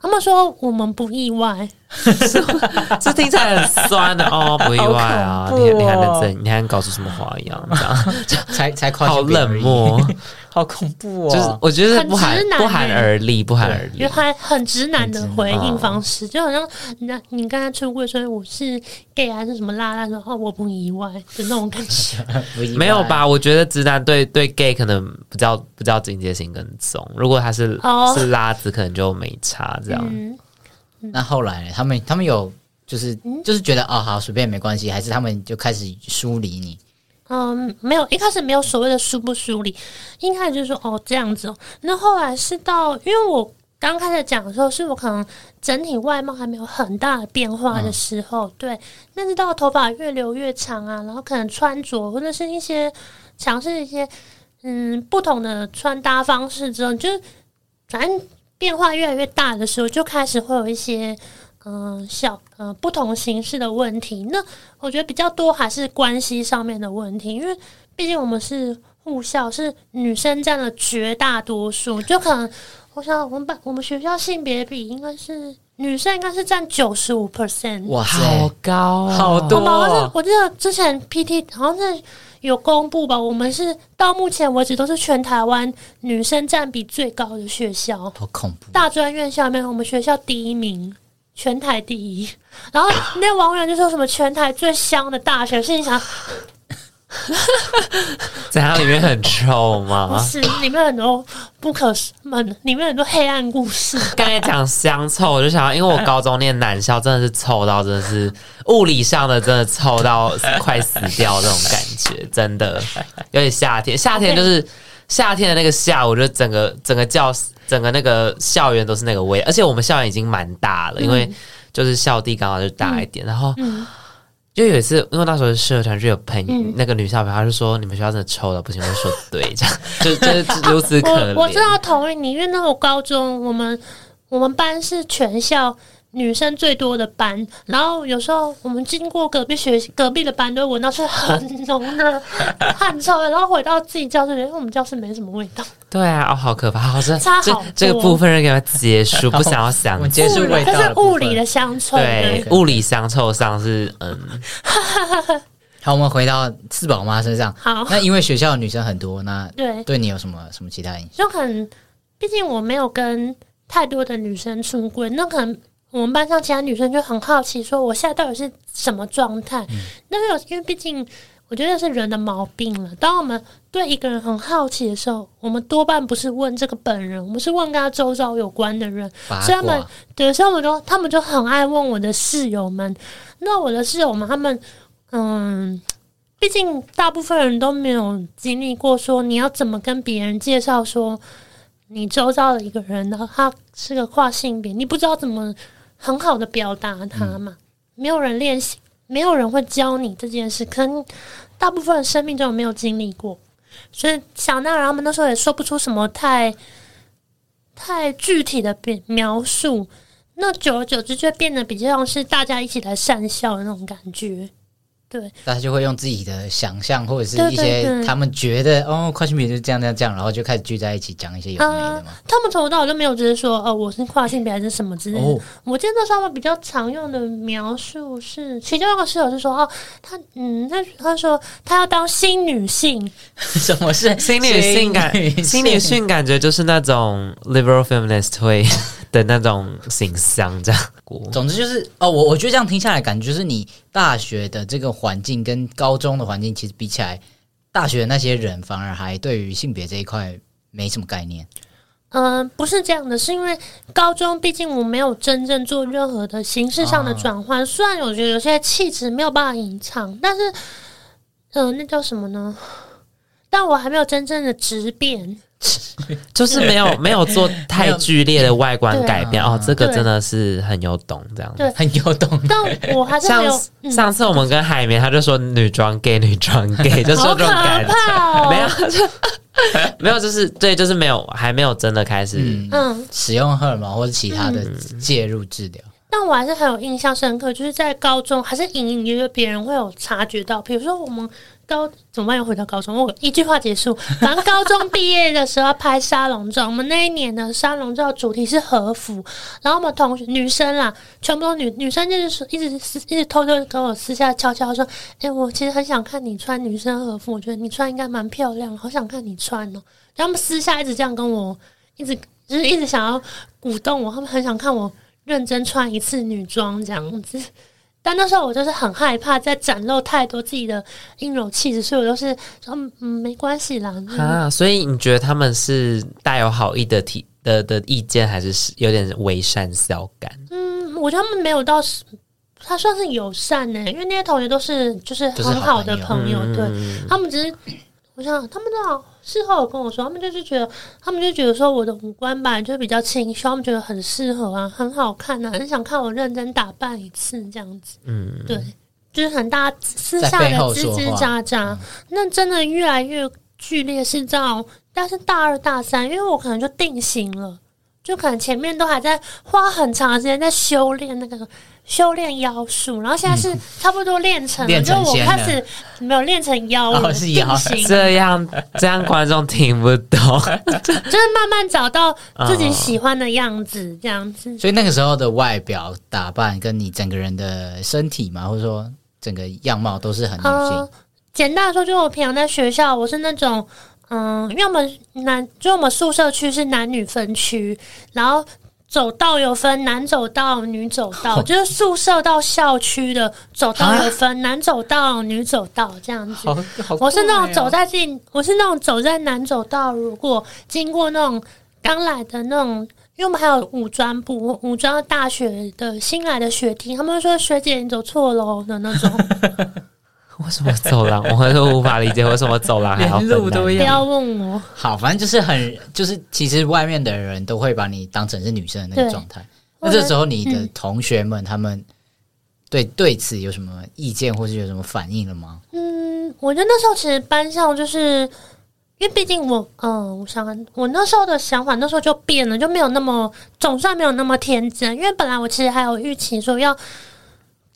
他们说我们不意外，这听起来很酸的 哦，不意外啊，哦、你你还能怎？你还能搞出什么花样？这样 才才好冷漠。好恐怖哦！就是我觉得不寒不寒而栗，不寒而栗，因为他很直男的回应方式，就好像那你刚才出柜说我是 gay 还是什么拉拉的话，我不意外的那种感觉。没有吧？我觉得直男对对 gay 可能比较比较警戒性更重。如果他是 是拉子，可能就没差这样。那后来他们他们有就是就是觉得哦好随便没关系，还是他们就开始疏离你？嗯，没有，一开始没有所谓的梳不梳理，一开始就是说哦这样子哦。那后来是到，因为我刚开始讲的时候，是我可能整体外貌还没有很大的变化的时候，嗯、对。但是到头发越留越长啊，然后可能穿着或者是一些尝试一些嗯不同的穿搭方式之后，就反正变化越来越大的时候，就开始会有一些。嗯、呃，小呃不同形式的问题，那我觉得比较多还是关系上面的问题，因为毕竟我们是护校，是女生占了绝大多数，就可能我想我们班我们学校性别比应该是女生应该是占九十五 percent，哇，好高，好多。我记得之前 PT 好像是有公布吧，我们是到目前为止都是全台湾女生占比最高的学校，好恐怖。大专院校里面，我们学校第一名。全台第一，然后那个网友就说什么全台最香的大学，心里想，在它里面很臭吗？不是，里面很多不可思议，里面很多黑暗故事。刚才讲香臭，我就想到，因为我高中念男校，真的是臭到真的是物理上的，真的臭到快死掉这种感觉，真的。尤其夏天，夏天就是夏天的那个下午，就整个整个教室。整个那个校园都是那个味，而且我们校园已经蛮大了，嗯、因为就是校地刚好就大一点。嗯、然后就有一次，因为那时候社团就有朋友，嗯、那个女校朋友，她就说：“你们学校真的臭的不行。”我就说：“对，这样 就就是如此可怜。”我知道同意你，因为那时候高中我们我们班是全校。女生最多的班，然后有时候我们经过隔壁学隔壁的班，都闻到是很浓的汗臭，然后回到自己教室，因为我们教室没什么味道。对啊，哦，好可怕，好像差好这这个部分人给他结束，不想要想结束味道，这是物理的香臭，对，物理香臭上是嗯。好，我们回到四宝妈身上。好，那因为学校的女生很多，那对对你有什么什么其他影响？就可能，毕竟我没有跟太多的女生出轨，那可能。我们班上其他女生就很好奇，说我现在到底是什么状态？嗯、那有因为毕竟我觉得是人的毛病了。当我们对一个人很好奇的时候，我们多半不是问这个本人，我们是问跟他周遭有关的人。所以他们对，所以我们。就他们就很爱问我的室友们。那我的室友们，他们嗯，毕竟大部分人都没有经历过，说你要怎么跟别人介绍说你周遭的一个人，然后他是个跨性别，你不知道怎么。很好的表达他嘛，嗯、没有人练习，没有人会教你这件事，可能大部分生命中没有经历过，所以想到然他们那时候也说不出什么太太具体的描述，那久而久之就变得比较像是大家一起来善笑的那种感觉。对，大家就会用自己的想象，或者是一些他们觉得哦，跨性别就是这样这样这样，然后就开始聚在一起讲一些有的没的嘛。他们从头到尾就没有直接说哦，我是跨性别还是什么之类的。哦、我记得那时候比较常用的描述是，其中一个室友是说哦，他嗯，他他说他要当新女性，什么是 新女性感？新女性感觉就是那种 liberal feminist 会的那种形象，这样。总之就是哦，我我觉得这样听下来，感觉就是你大学的这个环境跟高中的环境其实比起来，大学的那些人反而还对于性别这一块没什么概念。嗯、呃，不是这样的，是因为高中毕竟我没有真正做任何的形式上的转换，哦、虽然我觉得有些气质没有办法隐藏，但是嗯、呃，那叫什么呢？但我还没有真正的质变。就是没有没有做太剧烈的外观改变哦，这个真的是很有懂这样子，对，很有懂。但我还是没有。上次我们跟海绵，他就说女装 gay，女装 gay，就说这种感觉。没有，就 没有，就是对，就是没有，还没有真的开始嗯使用荷尔蒙或者其他的介入治疗。但我还是很有印象深刻，就是在高中还是隐隐约约别人会有察觉到，比如说我们高怎么办？又回到高中，我一句话结束。反正高中毕业的时候拍沙龙照，我们那一年的沙龙照主题是和服，然后我们同学女生啦，全部都女女生，就是说一直私一直偷偷跟我私下悄悄说：“哎、我其实很想看你穿女生和服，我觉得你穿应该蛮漂亮，好想看你穿哦。”然后他们私下一直这样跟我，一直就是一直想要鼓动我，他们很想看我认真穿一次女装这样子。但那时候我就是很害怕再展露太多自己的阴柔气质，所以我都是说嗯，嗯没关系啦。啊，所以你觉得他们是带有好意的提的的意见，还是有点为善小感？嗯，我觉得他们没有到，他算是友善呢，因为那些同学都是就是很好的朋友，对、嗯、他们只是。我想他们都好，事后有跟我说，他们就是觉得，他们就觉得说我的五官吧，就比较清秀，他们觉得很适合啊，很好看啊，很想看我认真打扮一次这样子。嗯，对，就是很大私下的吱吱喳喳，那真的越来越剧烈，是到但是大二大三，因为我可能就定型了，就可能前面都还在花很长的时间在修炼那个。修炼妖术，然后现在是差不多练成了，就我开始没有练成妖了，是妖型这样这样观众听不懂，就是慢慢找到自己喜欢的样子，这样子。所以那个时候的外表打扮，跟你整个人的身体嘛，或者说整个样貌都是很女性。呃、简单来说，就我平常在学校，我是那种嗯，因为我们男，就我们宿舍区是男女分区，然后。走道有分男走道、女走道，就是宿舍到校区的走道有分男走道、女走道这样子。哦、我是那种走在进，我是那种走在男走道，如果经过那种刚来的那种，因为我们还有武专部、武装大学的新来的学弟，他们说学姐你走错喽的那种。为什么走廊？我还是无法理解为什么走廊 还要路都一样。不要问我。好，反正就是很，就是其实外面的人都会把你当成是女生的那个状态。那这时候你的同学们他们对对此有什么意见，或是有什么反应了吗？嗯，我觉得那时候其实班上就是因为毕竟我，嗯，我想我那时候的想法那时候就变了，就没有那么总算没有那么天真。因为本来我其实还有预期说要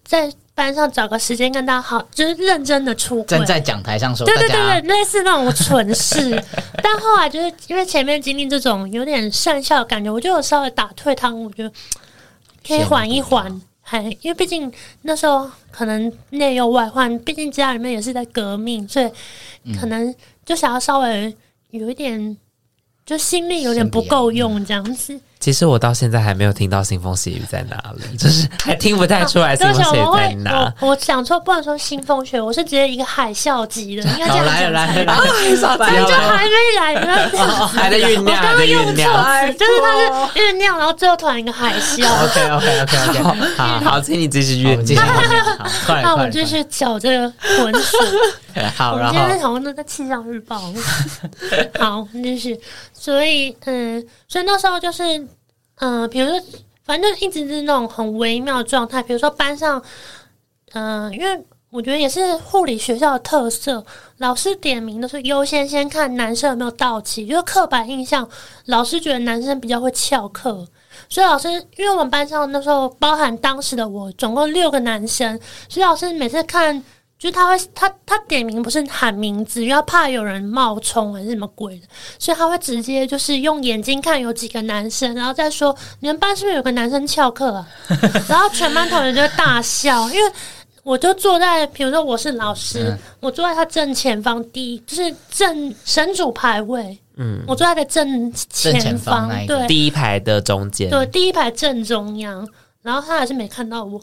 在。班上找个时间跟大家好，就是认真的出轨，站在讲台上说，对对对对，类似那种蠢事。但后来就是因为前面经历这种有点讪笑的感觉，我就有稍微打退堂鼓，我觉得可以缓一缓。还因为毕竟那时候可能内忧外患，毕竟家里面也是在革命，所以可能就想要稍微有一点，就心力有点不够用这样子。其实我到现在还没有听到腥风血雨在哪里，就是还听不太出来腥风血雨在哪。啊、我，我想说，不能说腥风血雨，我是直接一个海啸级的，应该这样讲。来了来了来了，反正就还没来呢，还在酝酿，我刚刚用错词，就是它是酝酿，然后最后突然一个海啸。OK OK OK OK，好，好，请你继续酝酿。那我们继续搅这个浑水。好，然后今天讨论那个气象预报。好，就是。所以，嗯，所以那时候就是。嗯，比如说，反正就一直是那种很微妙的状态。比如说班上，嗯，因为我觉得也是护理学校的特色，老师点名都是优先先看男生有没有到齐，就是刻板印象，老师觉得男生比较会翘课，所以老师因为我们班上那时候包含当时的我，总共六个男生，所以老师每次看。就他会，他他点名不是喊名字，因为他怕有人冒充还是什么鬼的，所以他会直接就是用眼睛看有几个男生，然后再说你们班是不是有个男生翘课啊？然后全班同学就会大笑，因为我就坐在，比如说我是老师，嗯、我坐在他正前方第一，就是正神主牌位，嗯，我坐在他的正前方，前方对，第一排的中间，对，第一排正中央，然后他还是没看到我。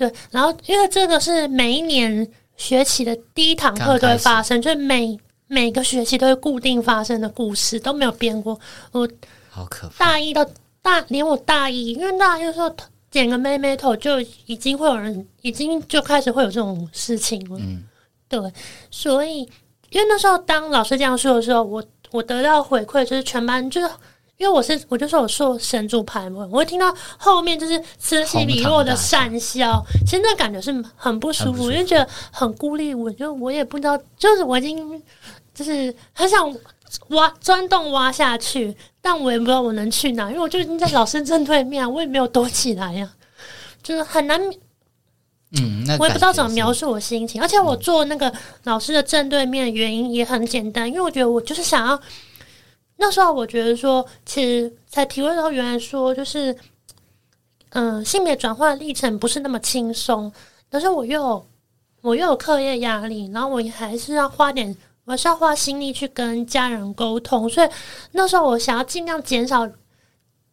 对，然后因为这个是每一年学期的第一堂课都会发生，就是每每个学期都会固定发生的故事都没有变过。我好可怕，大一到大连我大一，因为大一的时候剪个妹妹头就已经会有人，已经就开始会有这种事情了。嗯，对，所以因为那时候当老师这样说的时候，我我得到回馈就是全班就是。因为我是，我就说我说神主牌嘛，我会听到后面就是此起彼落的讪笑，其实那感觉是很不舒服，因为觉得很孤立。我就我也不知道，就是我已经就是很想挖钻洞挖下去，但我也不知道我能去哪，因为我就已经在老师正对面，我也没有躲起来呀，就是很难。嗯，那我也不知道怎么描述。我心情。而且我坐那个老师的正对面的原因也很简单，因为我觉得我就是想要。那时候我觉得说，其实才体会到原来说就是，嗯、呃，性别转换的历程不是那么轻松。但是我又有我又有课业压力，然后我还是要花点，我是要花心力去跟家人沟通。所以那时候我想要尽量减少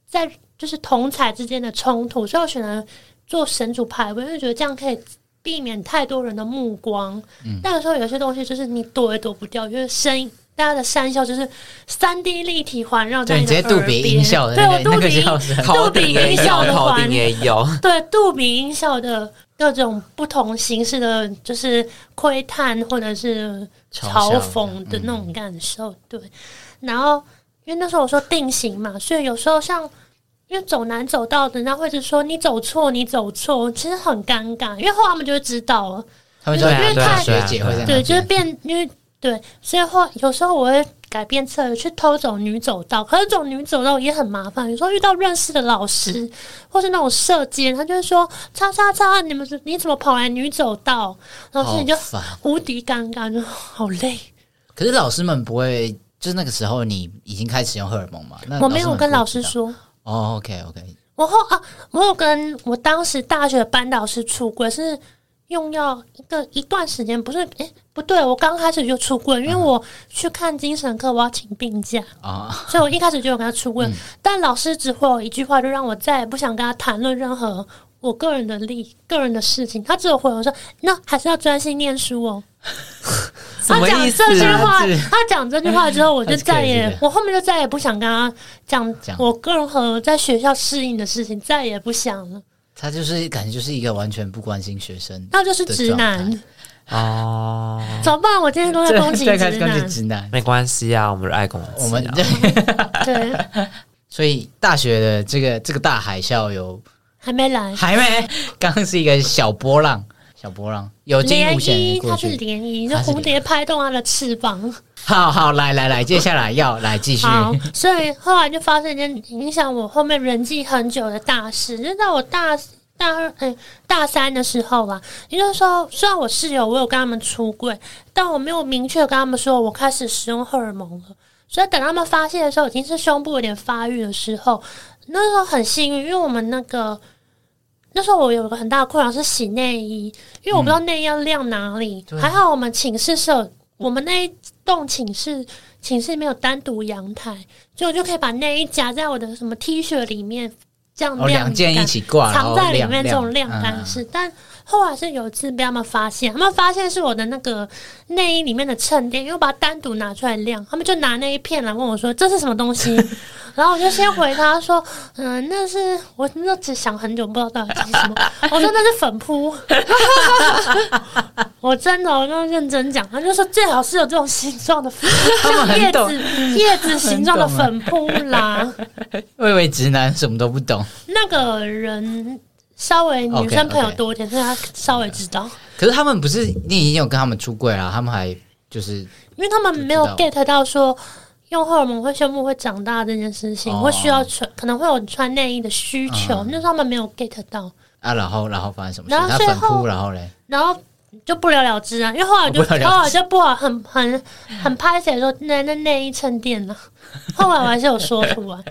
在就是同侪之间的冲突，所以我选择做神主牌位，因为觉得这样可以避免太多人的目光。嗯，但有时候有些东西就是你躲也躲不掉，就是声音。大家的三笑就是三 D 立体环绕在你的耳边，对，直接杜比音效的，杜比 杜比音效的环对，杜比音效的各种不同形式的，就是窥探或者是嘲讽的那种感受，对。然后因为那时候我说定型嘛，所以有时候像因为走难走到的，人家会是说你走错，你走错，其实很尴尬，因为后来他们就会知道了，他们说因为太学姐会对，就是变因为。对，所以话有时候我会改变策略去偷走女走道，可是走女走道也很麻烦。有时候遇到认识的老师，或是那种社监，他就会说：“叉叉叉，你们你怎么跑来女走道？”然后你就无敌尴尬，就好累。可是老师们不会，就是那个时候你已经开始用荷尔蒙嘛？那我没有跟老师说。哦，OK OK。我后啊，我有跟我当时大学的班导师出轨是。用药一个一段时间不是哎、欸，不对，我刚开始就出柜，因为我去看精神科，我要请病假啊，所以我一开始就有跟他出柜。嗯、但老师只回我一句话，就让我再也不想跟他谈论任何我个人的利、个人的事情。他只有回我说：“那还是要专心念书哦。” 他讲这句话，他讲这句话之后，我就 再也我后面就再也不想跟他讲我个人和在学校适应的事情，再也不想了。他就是感觉就是一个完全不关心学生，那就是直男哦。怎么办？我今天都在攻击直男，直男没关系啊，我们是爱攻击、啊，我们对。所以大学的这个这个大海啸有还没来，还没。刚刚是一个小波浪，小波浪有惊无险，它是涟漪，就蝴蝶拍动它的翅膀。好好来来来，接下来要来继续。好，所以后来就发生一件影响我后面人际很久的大事，就在我大大二哎大三的时候吧。也就是说，虽然我室友我有跟他们出柜，但我没有明确跟他们说我开始使用荷尔蒙了。所以等他们发现的时候，已经是胸部有点发育的时候。那时候很幸运，因为我们那个那时候我有一个很大的困扰是洗内衣，因为我不知道内衣要晾哪里。嗯、还好我们寝室是有。我们那一栋寝室，寝室里面有单独阳台，所以我就可以把内衣夹在我的什么 T 恤里面，这样晾干，哦、两件一起挂，藏在里面这种晾干式。嗯、但后来是有一次被他们发现，他们发现是我的那个内衣里面的衬垫，因为我把它单独拿出来晾，他们就拿那一片来问我说：“这是什么东西？” 然后我就先回他说：“嗯，那是我那只想很久，不知道到底是什么。”我说：“那是粉扑。”我真的，我就认真讲，他就说最好是有这种形状的，像叶子叶子形状的粉扑啦。我以为直男什么都不懂，那个人稍微女生朋友多一点，所以他稍微知道。可是他们不是你已经有跟他们出柜了，他们还就是因为他们没有 get 到说。用荷尔蒙会胸部会长大这件事情，会需要穿，可能会有穿内衣的需求，那时候他们没有 get 到啊。然后，然后发生什么事？然后最后，然后嘞，然后就不了了之啊。因为后来就后来就不好，很很很拍起来说那那内衣蹭电了。后来我还是有说出来，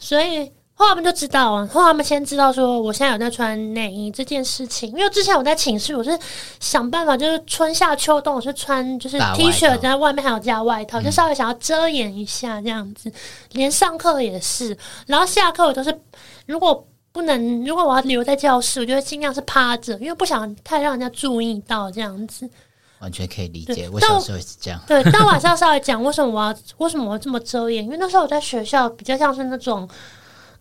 所以。后来他们就知道啊，后来他们先知道说我现在有在穿内衣这件事情，因为之前我在寝室，我是想办法，就是春夏秋冬我是穿就是 T 恤在外面还有加外套，就稍微想要遮掩一下这样子，连上课也是，然后下课我都是如果不能，如果我要留在教室，我就会尽量是趴着，因为不想太让人家注意到这样子。完全可以理解，我小时候也是这样。对，但晚上稍微讲为什么我要 为什么我要这么遮掩，因为那时候我在学校比较像是那种。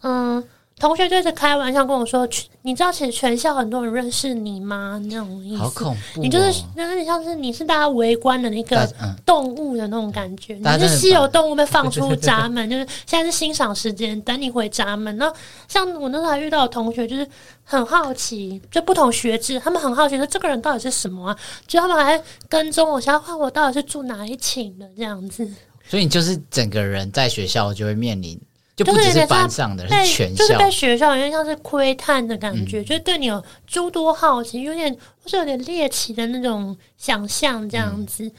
嗯，同学就是开玩笑跟我说：“你知道其实全校很多人认识你吗？”那种意思。好恐怖哦！你就是有点像是你是大家围观的那个动物的那种感觉。你是稀有动物被放出 闸门，就是现在是欣赏时间，等你回闸门。然后像我那时候还遇到的同学，就是很好奇，就不同学制，他们很好奇说这个人到底是什么啊？就他们还跟踪我，想要看我到底是住哪一寝的这样子。所以你就是整个人在学校就会面临。就不只是班上的，是全校，就是在学校，有点像是窥探的感觉，嗯、就是对你有诸多好奇，有点或是有点猎奇的那种想象这样子。嗯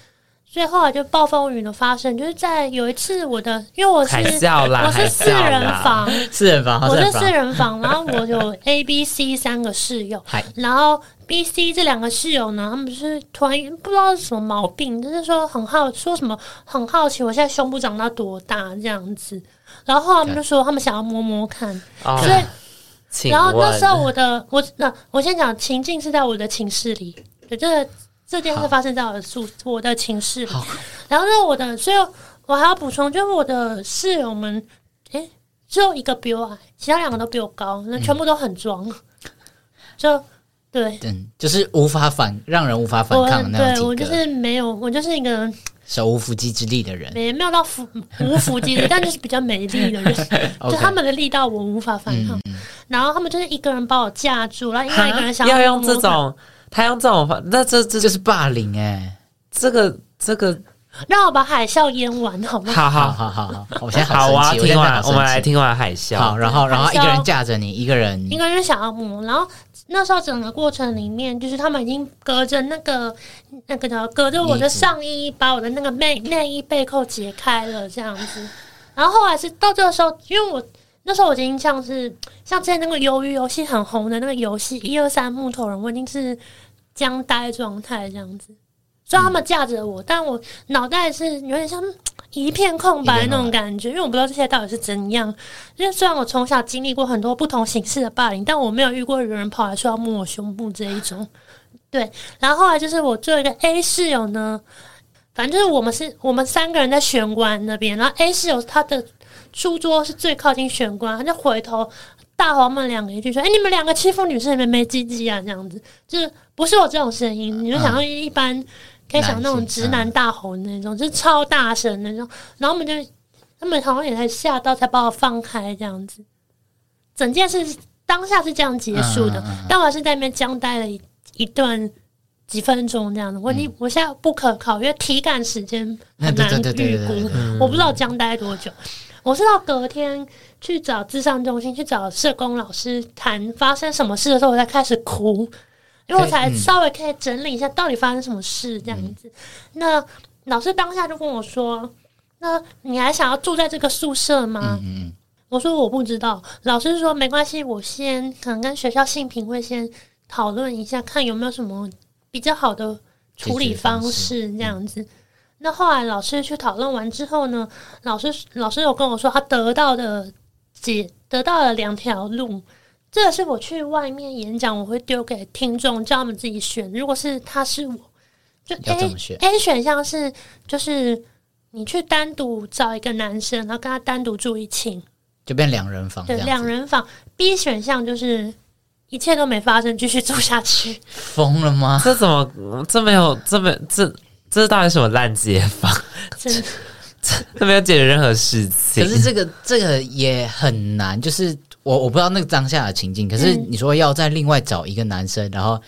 所以后来就暴风雨的发生，就是在有一次我的，因为我是我是四人房，四人房，我是四人房，然后我有 A、B、C 三个室友，然后 B、C 这两个室友呢，他们就是突然不知道是什么毛病，就是说很好，说什么很好奇，我现在胸部长到多大这样子，然后他们就说他们想要摸摸看，哦、所以，然后那时候我的我那我先讲情境是在我的寝室里，对这个。这件事发生在我的宿我的寝室。里，然后呢，我的，所以我还要补充，就是我的室友们，诶，只有一个比我矮，其他两个都比我高，那全部都很装，嗯、就对，嗯，就是无法反，让人无法反抗的那种。对，我就是没有，我就是一个手无缚鸡之力的人，没没有到无 无缚鸡力，但就是比较没力的人，就他们的力道我无法反抗，嗯、然后他们就是一个人把我架住，然后另外一个人想要，要用这种。他用这种方，那这这就是霸凌哎、欸！这个这个，让我把海啸淹完好吗？好好好好好，我先好啊，听完我们来听完海啸。好，然后然后一个人架着你，一个人一个人想要摸，然后那时候整个过程里面，就是他们已经隔着那个那个叫隔着我的上衣，把我的那个内内衣背扣解开了这样子。然后后来是到这个时候，因为我。那时候我已经像是像之前那个鱿鱼游戏很红的那个游戏一二三木头人，我已经是僵呆状态这样子。虽然他们架着我，嗯、但我脑袋是有点像一片空白那种感觉，因为我不知道这些到底是怎样。因为虽然我从小经历过很多不同形式的霸凌，但我没有遇过有人跑来说要摸我胸部这一种。对，然后后来就是我做一个 A 室友呢，反正就是我们是我们三个人在玄关那边，然后 A 室友他的。书桌是最靠近玄关，他就回头大吼我们两个一句说：“哎、欸，你们两个欺负女生，你们没鸡鸡啊？”这样子，就是不是我这种声音，你就想要一般可以想那种直男大吼的那种，就是超大声那种。然后我们就他们好像也才吓到，才把我放开这样子。整件事当下是这样结束的，但我还是在那边僵待了一一段几分钟这样子。我你我现在不可靠，因为体感时间很难预估，我不知道僵待多久。我是到隔天去找智商中心，去找社工老师谈发生什么事的时候，我才开始哭，因为我才稍微可以整理一下到底发生什么事这样子。嗯、那老师当下就跟我说：“那你还想要住在这个宿舍吗？”嗯嗯，我说我不知道。老师说没关系，我先可能跟学校性平会先讨论一下，看有没有什么比较好的处理方式这样子。那后来老师去讨论完之后呢，老师老师有跟我说，他得到的解得到了两条路。这个是我去外面演讲，我会丢给听众，叫他们自己选。如果是他是我，就 A A 选项是就是你去单独找一个男生，然后跟他单独住一寝，就变两人房。对，两人房。B 选项就是一切都没发生，继续住下去。疯了吗？这怎么这没有这没这？这到底什么烂街坊？真的，这没有解决任何事情。可是这个这个也很难，就是我我不知道那个当下的情境。可是你说要再另外找一个男生，然后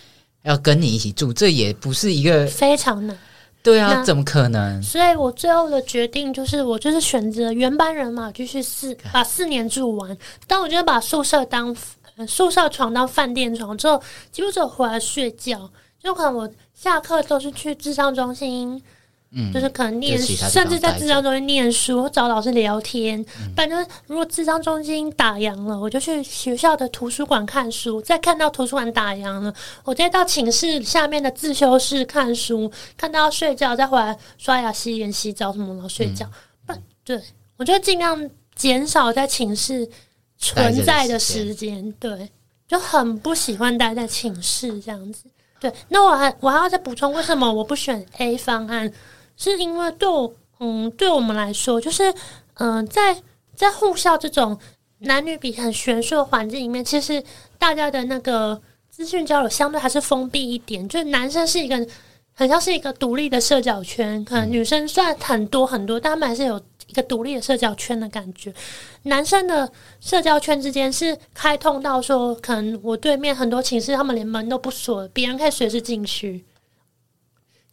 要跟你一起住，这也不是一个非常难。对啊，怎么可能？所以我最后的决定就是，我就是选择原班人马继续四把四年住完。但我觉得把宿舍当宿舍床当饭店床之后，几乎只有回来睡觉。就可能我下课都是去智商中心，嗯，就是可能念，甚至在智商中心念书，找老师聊天。反正如果智商中心打烊了，我就去学校的图书馆看书。再看到图书馆打烊了，我再到寝室下面的自修室看书，看到要睡觉再回来刷牙、洗脸、洗澡什么的睡觉。不、嗯，对，我就尽量减少在寝室存在的时间。对，就很不喜欢待在寝室这样子。对，那我还我还要再补充，为什么我不选 A 方案？是因为对我，嗯，对我们来说，就是嗯、呃，在在护校这种男女比很悬殊的环境里面，其实大家的那个资讯交流相对还是封闭一点，就是男生是一个很像是一个独立的社交圈，可能女生算很多很多，但他们还是有。一个独立的社交圈的感觉，男生的社交圈之间是开通到说，可能我对面很多寝室他们连门都不锁，别人可以随时进去。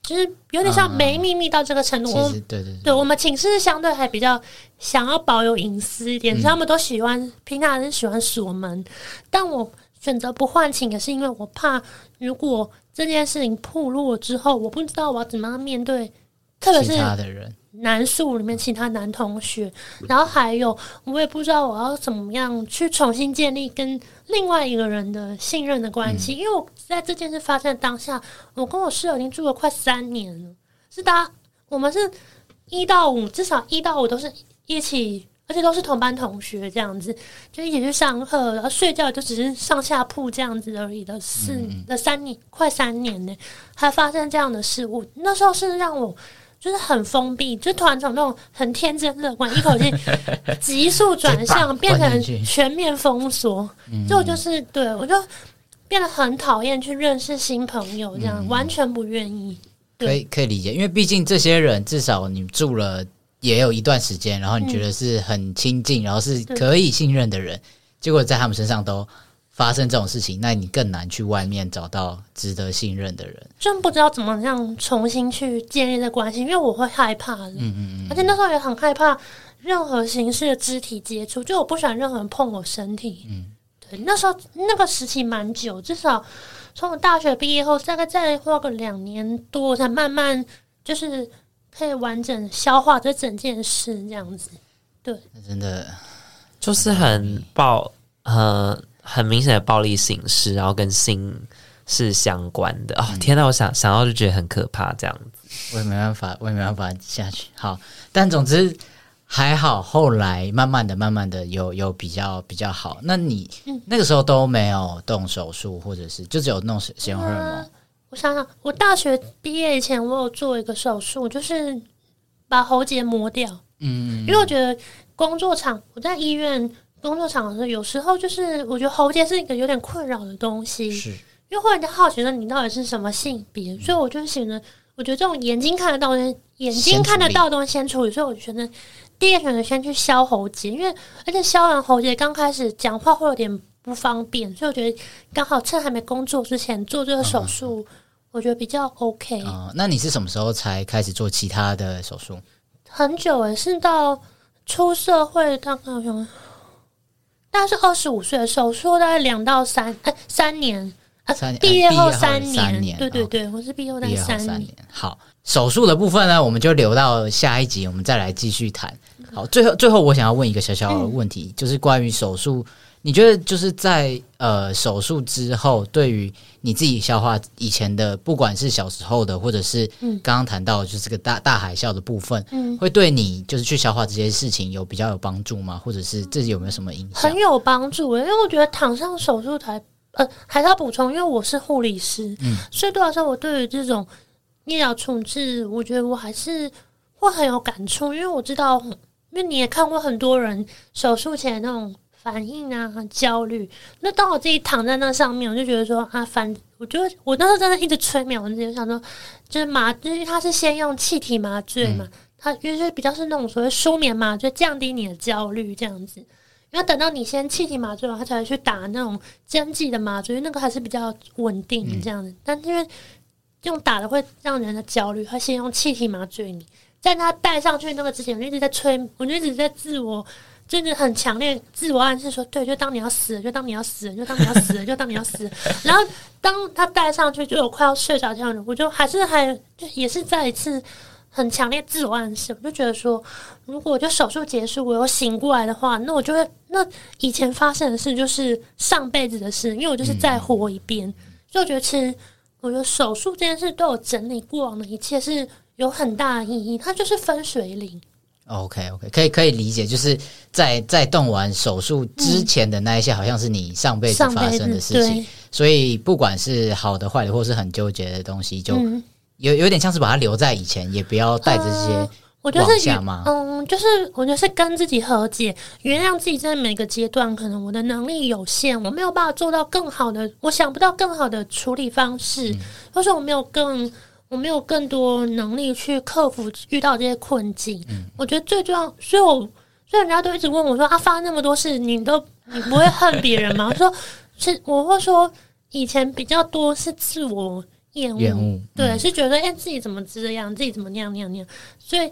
就是有点像没秘密到这个程度。对对对，对我们寝室相对还比较想要保有隐私一点，嗯、他们都喜欢平常人喜欢锁门，但我选择不换寝也是因为我怕，如果这件事情暴露了之后，我不知道我要怎么样面对，特别是他的人。男宿里面其他男同学，然后还有我也不知道我要怎么样去重新建立跟另外一个人的信任的关系，嗯、因为我在这件事发生的当下，我跟我室友已经住了快三年了，是大家我们是一到五，至少一到五都是一起，而且都是同班同学这样子，就一起去上课，然后睡觉就只是上下铺这样子而已的四的三年，快三年呢，还发生这样的事物，那时候是让我。就是很封闭，就突然从那种很天真乐观，一口气 急速转向，变成全面封锁。就就是对我就变得很讨厌去认识新朋友，这样、嗯、完全不愿意。可以可以理解，因为毕竟这些人至少你住了也有一段时间，然后你觉得是很亲近，嗯、然后是可以信任的人，结果在他们身上都。发生这种事情，那你更难去外面找到值得信任的人。真不知道怎么样重新去建立这关系，因为我会害怕的。嗯嗯嗯。而且那时候也很害怕任何形式的肢体接触，就我不喜欢任何人碰我身体。嗯，对。那时候那个时期蛮久，至少从我大学毕业后，大概再花个两年多，才慢慢就是可以完整消化这整件事这样子。对，真的就是很爆，呃。很明显的暴力形式，然后跟性是相关的。哦，天呐，我想想到就觉得很可怕，这样子。我也没办法，我也没办法下去。好，但总之还好，后来慢慢的、慢慢的有有比较比较好。那你那个时候都没有动手术，或者是就只有弄使用荷尔蒙？呃，我想想，我大学毕业以前，我有做一个手术，就是把喉结磨掉。嗯，因为我觉得工作场，我在医院。工作场合有时候就是，我觉得喉结是一个有点困扰的东西，是因为人家好奇说你到底是什么性别，嗯、所以我就觉得，我觉得这种眼睛看得到的、眼睛看得到的东西先处理，所以我觉得第一个选择先去削喉结，因为而且削完喉结刚开始讲话会有点不方便，所以我觉得刚好趁还没工作之前做这个手术，嗯、我觉得比较 OK。哦、嗯，那你是什么时候才开始做其他的手术？很久诶，是到出社会大概有。大概是二十五岁的手术，大概两到三哎三年啊，毕业后三年，对对对，哦、我是毕业后大概三年。年好，手术的部分呢，我们就留到下一集，我们再来继续谈。好，最后最后我想要问一个小小的问题，嗯、就是关于手术。你觉得就是在呃手术之后，对于你自己消化以前的，不管是小时候的，或者是刚刚谈到就是这个大大海啸的部分，嗯，会对你就是去消化这些事情有比较有帮助吗？或者是自己有没有什么影响？很有帮助，因为我觉得躺上手术台，呃，还是要补充，因为我是护理师，嗯，所以多少时候，我对于这种医疗处置，我觉得我还是会很有感触，因为我知道，因为你也看过很多人手术前那种。反应啊，焦虑。那当我自己躺在那上面，我就觉得说啊，反，我就我那时候真的一直催眠，我自己想说，就是麻，就是他是先用气体麻醉嘛，他因为比较是那种所谓舒眠麻醉，降低你的焦虑这样子。然后等到你先气体麻醉完，他才会去打那种针剂的麻醉，那个还是比较稳定这样子。但因为用打的会让人的焦虑，他先用气体麻醉你，在他戴上去那个之前，我就一直在催，我就一直在自我。就是很强烈自我暗示说，对，就当你要死了，就当你要死了，就当你要死了，就当你要死了。然后当他戴上去，就有快要睡着这样子，我就还是还就也是再一次很强烈自我暗示，我就觉得说，如果就手术结束，我又醒过来的话，那我就会那以前发生的事就是上辈子的事，因为我就是再活一遍。嗯、所以我觉得其实我觉得手术这件事对我整理过往的一切是有很大的意义，它就是分水岭。OK OK，可以可以理解，就是在在动完手术之前的那一些，好像是你上辈子发生的事情，所以不管是好的坏的，或是很纠结的东西，就有有点像是把它留在以前，也不要带着这些往下吗？嗯，就是我觉得是跟自己和解，原谅自己在每个阶段，可能我的能力有限，我没有办法做到更好的，我想不到更好的处理方式，嗯、或者我没有更。我没有更多能力去克服遇到这些困境。嗯，我觉得最重要，所以我所以人家都一直问我说：“啊，发生那么多事，你都 你不会恨别人吗？”我说：“是，我会说以前比较多是自我厌恶，厌恶对，嗯是觉得哎、欸、自己怎么这样，自己怎么那样那样那样，所以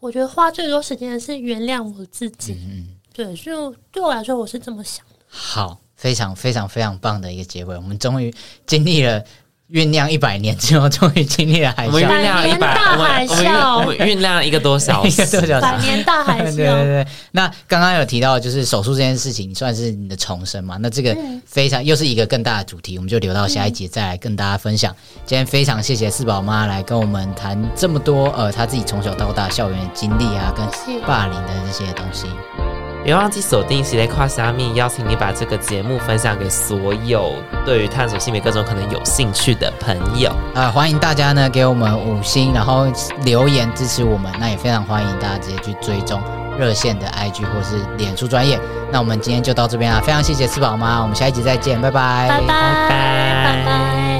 我觉得花最多时间的是原谅我自己。嗯，对，所以对我来说，我是这么想的。好，非常非常非常棒的一个结尾，我们终于经历了。酝酿一百年之后，终于经历了海啸。我们酝酿一百，大海啸，我们酝酿一个多小时，一个多小时，百年大海啸。对对对。那刚刚有提到，就是手术这件事情，算是你的重生嘛？那这个非常、嗯、又是一个更大的主题，我们就留到下一集再来跟大家分享。嗯、今天非常谢谢四宝妈来跟我们谈这么多，呃，她自己从小到大校园的经历啊，跟霸凌的这些东西。别忘记锁定《喜来跨虾米》，邀请你把这个节目分享给所有对于探索性别各种可能有兴趣的朋友啊、呃！欢迎大家呢给我们五星，然后留言支持我们。那也非常欢迎大家直接去追踪热线的 IG 或是脸书专业。那我们今天就到这边啦，非常谢谢四宝妈，我们下一集再见，拜拜，拜拜，拜拜。